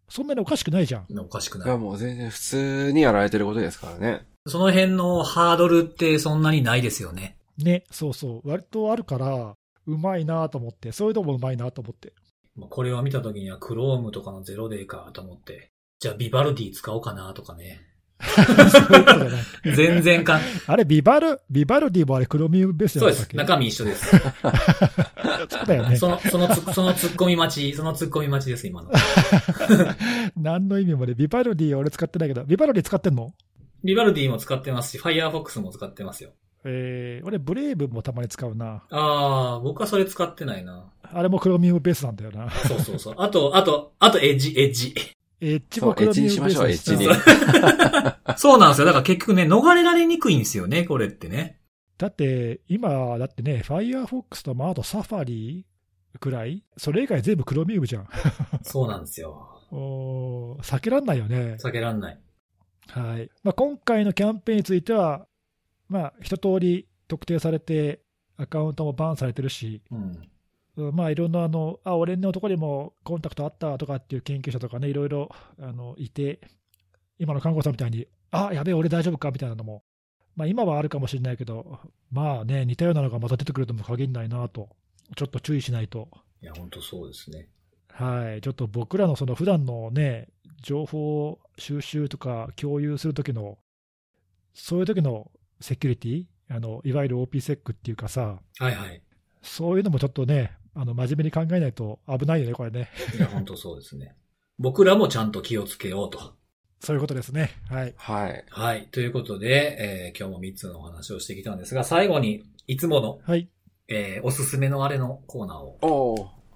そんなにおかしくないじゃん。おかしくいや、ない。もう全然普通にやられてることですからね。その辺のハードルってそんなにないですよね。ね、そうそう、割とあるから、うまいなと思って、そういうのもうまいなと思って。まあこれを見た時には Chrome とかのゼロデーかと思って、じゃあビバルディ使おうかなとかね。全然かん、あれ、ビバル、ビバルディもあれ、クロミウムベースじそうです。中身一緒です。そうだよね。その、そのつ、その突っ込み待ち、その突っ込み待ちです、今の。何の意味もね、ビバルディ俺使ってないけど、ビバルディ使ってんの？ビバルディも使ってますし、Firefox も使ってますよ。えー、俺、ブレイブもたまに使うな。あー、僕はそれ使ってないな。あれもクロミウムベースなんだよな。そうそうそう。あと、あと、あと、エッジ、エッジ。エッジそうもクロミウムベースエッジにしましょうエッジにそう そうなんですよ。だから結局ね、逃れられにくいんですよね、これってね。だって、今、だってね、Firefox と、まあ、あとサファリくらい？それ以外全部クロミウムじゃん。そうなんですよ。おー避けらんないよね。避けらんない。はい。まあ、今回のキャンペーンについては、まあ、一通り特定されて、アカウントもバンされてるし、うん。うんまあ、いろんなあの、あ、俺のところにもコンタクトあったとかっていう研究者とかね、いろいろあのいて、今の看護師さんみたいに、あ、やべえ、俺大丈夫か？みたいなのも、まあ、今はあるかもしれないけど、まあね、似たようなのがまた出てくるとも限らないなと、ちょっと注意しないと。いや、本当そうですね。はい、ちょっと僕らのその普段のね、情報収集とか共有するときの、そういう時のセキュリティあの、いわゆる OPSEC っていうかさ、はいはい。そういうのもちょっとね、あの真面目に考えないと危ないよね、これね。いや、本当そうですね。僕らもちゃんと気をつけようと。そういうことですね。はい。はい。はい。ということで、えー今日も3つのお話をしてきたんですが、最後に、いつもの、はい。えーおすすめのあれのコーナーを、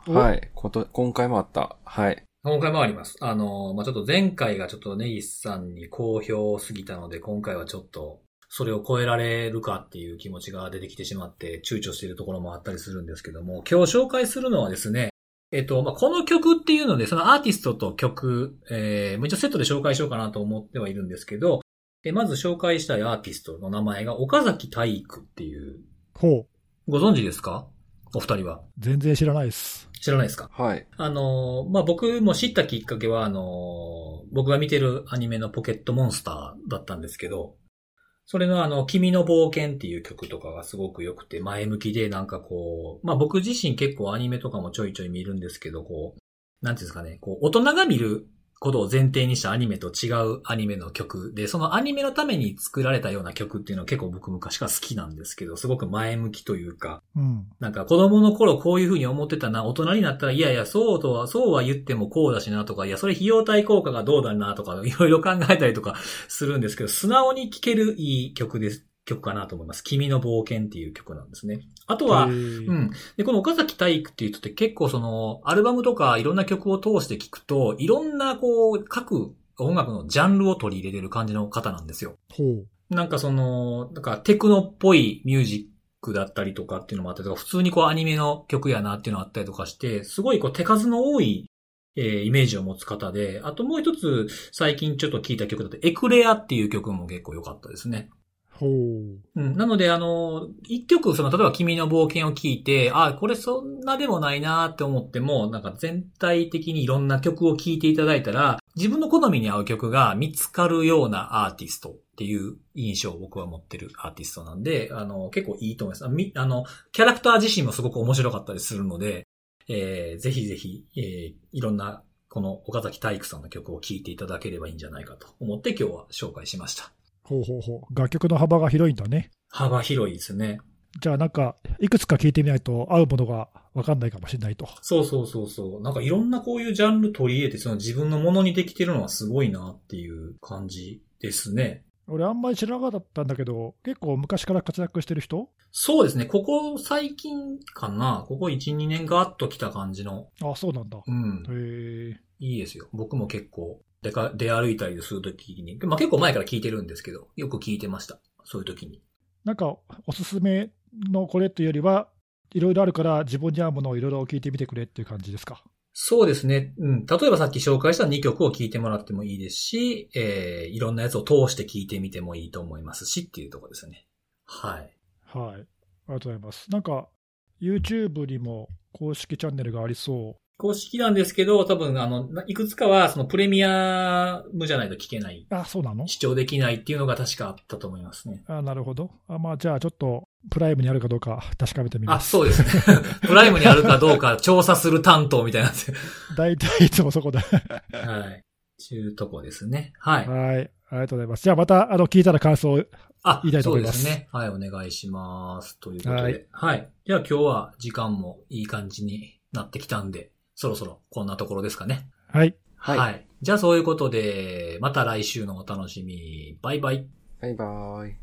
おはい。こと、今回もあった。はい。今回もあります。あのーまあ、ちょっと前回がちょっとネギスさんに好評すぎたので、今回はちょっと、それを超えられるかっていう気持ちが出てきてしまって、躊躇しているところもあったりするんですけども、今日紹介するのはですね、えっと、まあ、この曲っていうので、そのアーティストと曲、えー、一応セットで紹介しようかなと思ってはいるんですけど、えまず紹介したいアーティストの名前が岡崎体育っていう、ほう。ご存知ですか？お二人は。全然知らないです。知らないですか？はい。あのーまあ、僕も知ったきっかけは、あのー僕が見てるアニメのポケットモンスターだったんですけど、それのあの、君の冒険っていう曲とかがすごく良くて、前向きでなんかこう、まあ、僕自身結構アニメとかもちょいちょい見るんですけど、こう、なんていうんですかね、こう、大人が見ることを前提にしたアニメと違うアニメの曲で、そのアニメのために作られたような曲っていうのは結構僕昔から好きなんですけど、すごく前向きというか、うん。なんか子供の頃こういう風に思ってたな、大人になったらいやいや、そうとは、そうは言ってもこうだしなとか、いや、それ費用対効果がどうだなとか、いろいろ考えたりとかするんですけど、素直に聴けるいい曲です、曲かなと思います。君の冒険っていう曲なんですね。あとは、うん。で、この岡崎体育っていう人って結構その、アルバムとかいろんな曲を通して聴くと、いろんなこう、各音楽のジャンルを取り入れてる感じの方なんですよ。ほう。なんかその、なんかテクノっぽいミュージックだったりとかっていうのもあったりとか、普通にこうアニメの曲やなっていうのがあったりとかして、すごいこう手数の多い、えーイメージを持つ方で、あともう一つ最近ちょっと聞いた曲だと、エクレアっていう曲も結構良かったですね。ほう。うん、なので、あの、一曲、その、例えば君の冒険を聞いて、あ、これそんなでもないなって思っても、なんか全体的にいろんな曲を聴いていただいたら、自分の好みに合う曲が見つかるようなアーティストっていう印象を僕は持ってるアーティストなんで、あの、結構いいと思います。あみあの、キャラクター自身もすごく面白かったりするので、えーぜひぜひ、えーいろんな、この岡崎体育さんの曲を聴いていただければいいんじゃないかと思って今日は紹介しました。ほうほうほう。楽曲の幅が広いんだね。幅広いですね。じゃあなんか、いくつか聞いてみないと合うものがわかんないかもしれないと。そうそうそうそう。なんかいろんなこういうジャンル取り入れて、その自分のものにできてるのはすごいなっていう感じですね。俺あんまり知らなかったんだけど、結構昔から活躍してる人？そうですね。ここ最近かな。ここ1、2年ガーッと来た感じの。あ、そうなんだ。うん。へえ。いいですよ。僕も結構出か、出歩いたりするときに。まあ結構前から聞いてるんですけど、よく聞いてました。そういうときに。なんか、おすすめのこれというよりは、いろいろあるから自分に合うものをいろいろ聞いてみてくれっていう感じですか？そうですね。うん。例えばさっき紹介した2曲を聴いてもらってもいいですし、えー、いろんなやつを通して聴いてみてもいいと思いますしっていうところですね。はい。はい。ありがとうございます。なんか、YouTube にも公式チャンネルがありそ公式なんですけど、多分、あの、ないくつかは、そのプレミアムじゃないと聞けない、う。あ、そうなの？視聴できないっていうのが確かあったと思いますね。あ、なるほど。あまあ、じゃあちょっと、プライムにあるかどうか確かめてみまあ、す。そうですね。プライムにあるかどうか調査する担当みたいな。大体いつもそこで。はい。ちゅうとこですね。はい。はい。ありがとうございます。じゃあまた、あの、聞いたら感想をあ、言いたいとそ思いますうですね。はい、お願いします。ということで。ははいい。じゃあ今日は時間もいい感じになってきたんで、そろそろこんなところですかね。はい。はい。じゃあそういうことで、また来週のお楽しみ。バイバイ。バイバーイ。